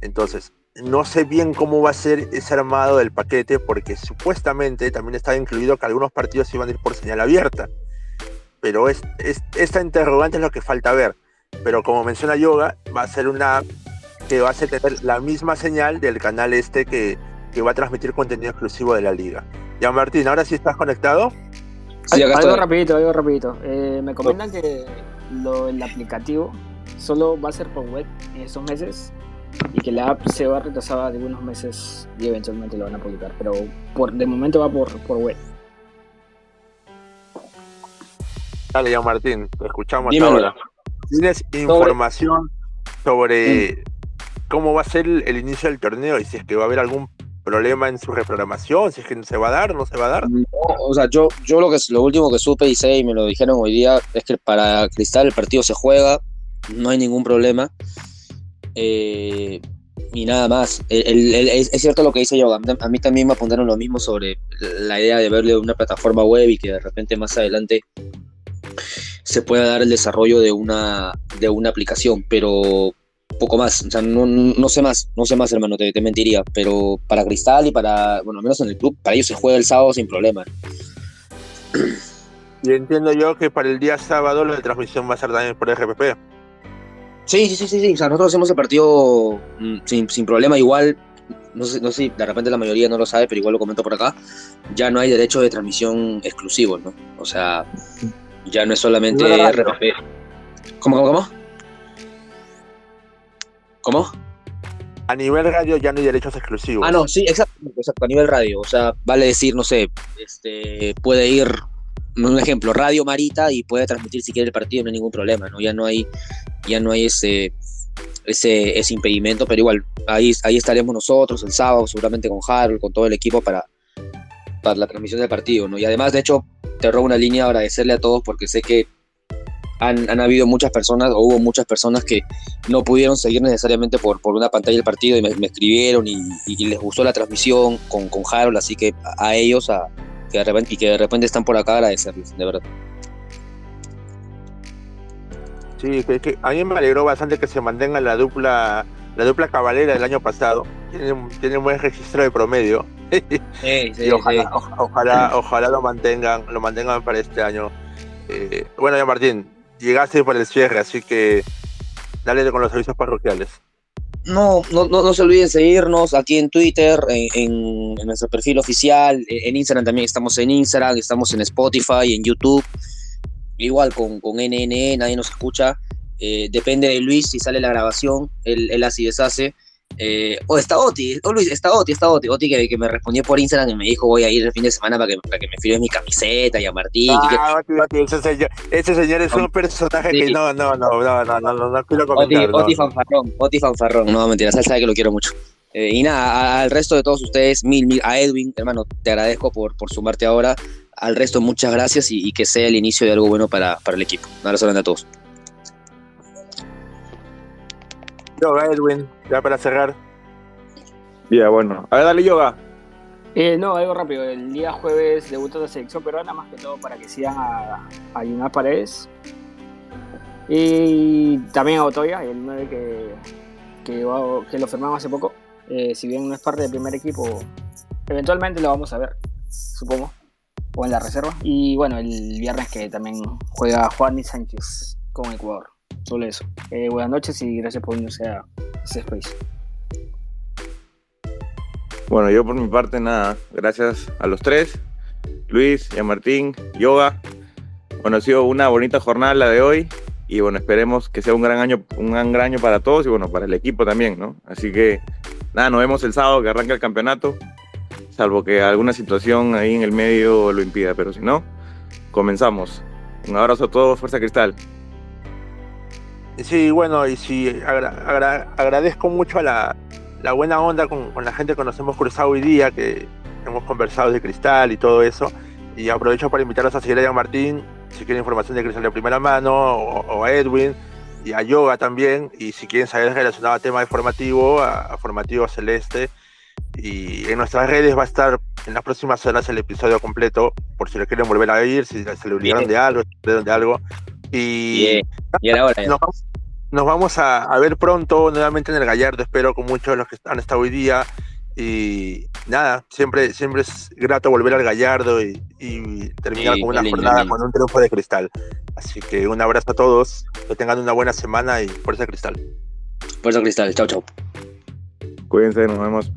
Entonces, no sé bien cómo va a ser ese armado del paquete, porque supuestamente también estaba incluido que algunos partidos iban a ir por señal abierta pero es, esta interrogante es lo que falta ver. Pero como menciona Yoga, va a ser una que va a tener la misma señal del canal este que, que va a transmitir contenido exclusivo de la liga. Ya Martín, ¿ahora sí estás conectado? Sí, algo rapidito, algo rapidito. Eh, me comentan que lo, el aplicativo solo va a ser por web en estos meses y que la app se va a retrasar de unos meses y eventualmente lo van a publicar, pero por de momento va por, por web. Dale, Jan Martín, te escuchamos ahora. ¿Tienes información sobre cómo va a ser el, inicio del torneo y si es que va a haber algún problema en su reprogramación, si es que se va a dar, no se va a dar? o sea, yo, yo lo que lo último que supe y sé y me lo dijeron hoy día es que para Cristal el partido se juega, no hay ningún problema. Eh, y nada más. es, cierto lo que dice Yoga. A mí también me apuntaron lo mismo sobre la idea de verle una plataforma web y que de repente más adelante se pueda dar el desarrollo de una, de una aplicación, pero poco más, o sea, no, no sé más, no sé más, hermano, te, mentiría, pero para Cristal y para, bueno, al menos en el club, para ellos se juega el sábado sin problema. Y entiendo yo que para el día sábado la transmisión va a ser también por RPP. Sí, sí, sí, sí, sí. o sea, nosotros hacemos el partido mm, sin, sin problema, igual, no sé, no sé si de repente la mayoría no lo sabe, pero igual lo comento por acá, ya no hay derecho de transmisión exclusivo, ¿no? O sea, ya no es solamente RPP. ¿Cómo, cómo, cómo? ¿Cómo? A nivel radio ya no hay derechos exclusivos. Ah, no, sí, exacto, exacto, a nivel radio. O sea, vale decir, no sé, este, puede ir, un ejemplo, Radio Marita y puede transmitir si quiere el partido, no hay ningún problema, ¿no? Ya no hay, ya no hay ese, ese, impedimento, pero igual, ahí, ahí estaremos nosotros el sábado, seguramente con Harold, con todo el equipo para, para la transmisión del partido, ¿no? Y además, de hecho, te robo una línea, agradecerle a todos porque sé que han, habido muchas personas, o hubo muchas personas que no pudieron seguir necesariamente por, por una pantalla del partido y me, escribieron y, les gustó la transmisión con, con Harold, así que a, ellos a, que de repente, y que de repente están por acá agradecerles, de verdad. Sí, que, a mí me alegró bastante que se mantenga la dupla la dupla cabalera del año pasado. Tienen, un buen registro de promedio. (laughs) y ojalá, ojalá, ojalá lo mantengan, lo mantengan para este año. Eh, bueno, ya Martín, llegaste por el cierre, así que dale con los avisos parroquiales. No, no, no, se olviden seguirnos aquí en Twitter, en, nuestro perfil oficial, en Instagram también estamos en Instagram, estamos en Spotify, en YouTube, igual con, con NNE, nadie nos escucha, eh, depende de Luis si sale la grabación, él, él así deshace. Eh, o está Oti, o Luis, está Oti, está Oti, Oti que, que, me respondió por Instagram y me dijo voy a ir el fin de semana para que, para que me firmes mi camiseta y a Martín. Ah, Oti, Oti, ese, señor, ese señor es un personaje que no, no, no, no, no, no, no, no quiero comentar. Oti, Oti fanfarrón, Oti fanfarrón, no mentira, sabe que lo quiero mucho. Eh, y nada, al resto de todos ustedes, mil, mil, a Edwin, hermano, te agradezco por, por sumarte ahora. Al resto, muchas gracias y, y que sea el inicio de algo bueno para, para el equipo. Un abrazo grande a todos. Yoga, Edwin, ya para cerrar. Ya, bueno. A ver, dale yoga. Eh, no, algo rápido. El día jueves debutó la selección peruana, más que todo para que sigan a, a Paredes. Y también a Otoya, el 9 que, que, que lo firmamos hace poco. Eh, si bien no es parte del primer equipo, eventualmente lo vamos a ver, supongo. O en la reserva. Y bueno, el viernes que también juega Juan y Sánchez con Ecuador. Solo eso. Eh, buenas noches y gracias por unirse a ese space. Bueno, yo por mi parte nada, gracias a los tres, Luis y a Martín, Yoga. Bueno, ha sido una bonita jornada la de hoy y bueno, esperemos que sea un gran año, un gran año para todos y bueno, para el equipo también, ¿no? Así que nada, nos vemos el sábado que arranca el campeonato, salvo que alguna situación ahí en el medio lo impida, pero si no, comenzamos. Un abrazo a todos, Fuerza Cristal. Sí, bueno, y sí, agradezco mucho a la, buena onda con, la gente que nos hemos cruzado hoy día, que hemos conversado de cristal y todo eso. Y aprovecho para invitarlos a seguir a Jan Martín, si quieren información de cristal de primera mano, o, a Edwin, y a Yoga también. Y si quieren saber relacionado a tema de formativo, a, Formativo Celeste. Y en nuestras redes va a estar en las próximas horas el episodio completo, por si lo quieren volver a ir, si se le olvidaron de algo, de algo. Y, nos, vamos, a, ver pronto nuevamente en el Gallardo, espero con muchos de los que han estado hoy día. Y nada, siempre, siempre es grato volver al Gallardo y, terminar con una jornada con un triunfo de cristal. Así que un abrazo a todos, que tengan una buena semana y fuerza cristal. Fuerza cristal, chao, chao. Cuídense, nos vemos.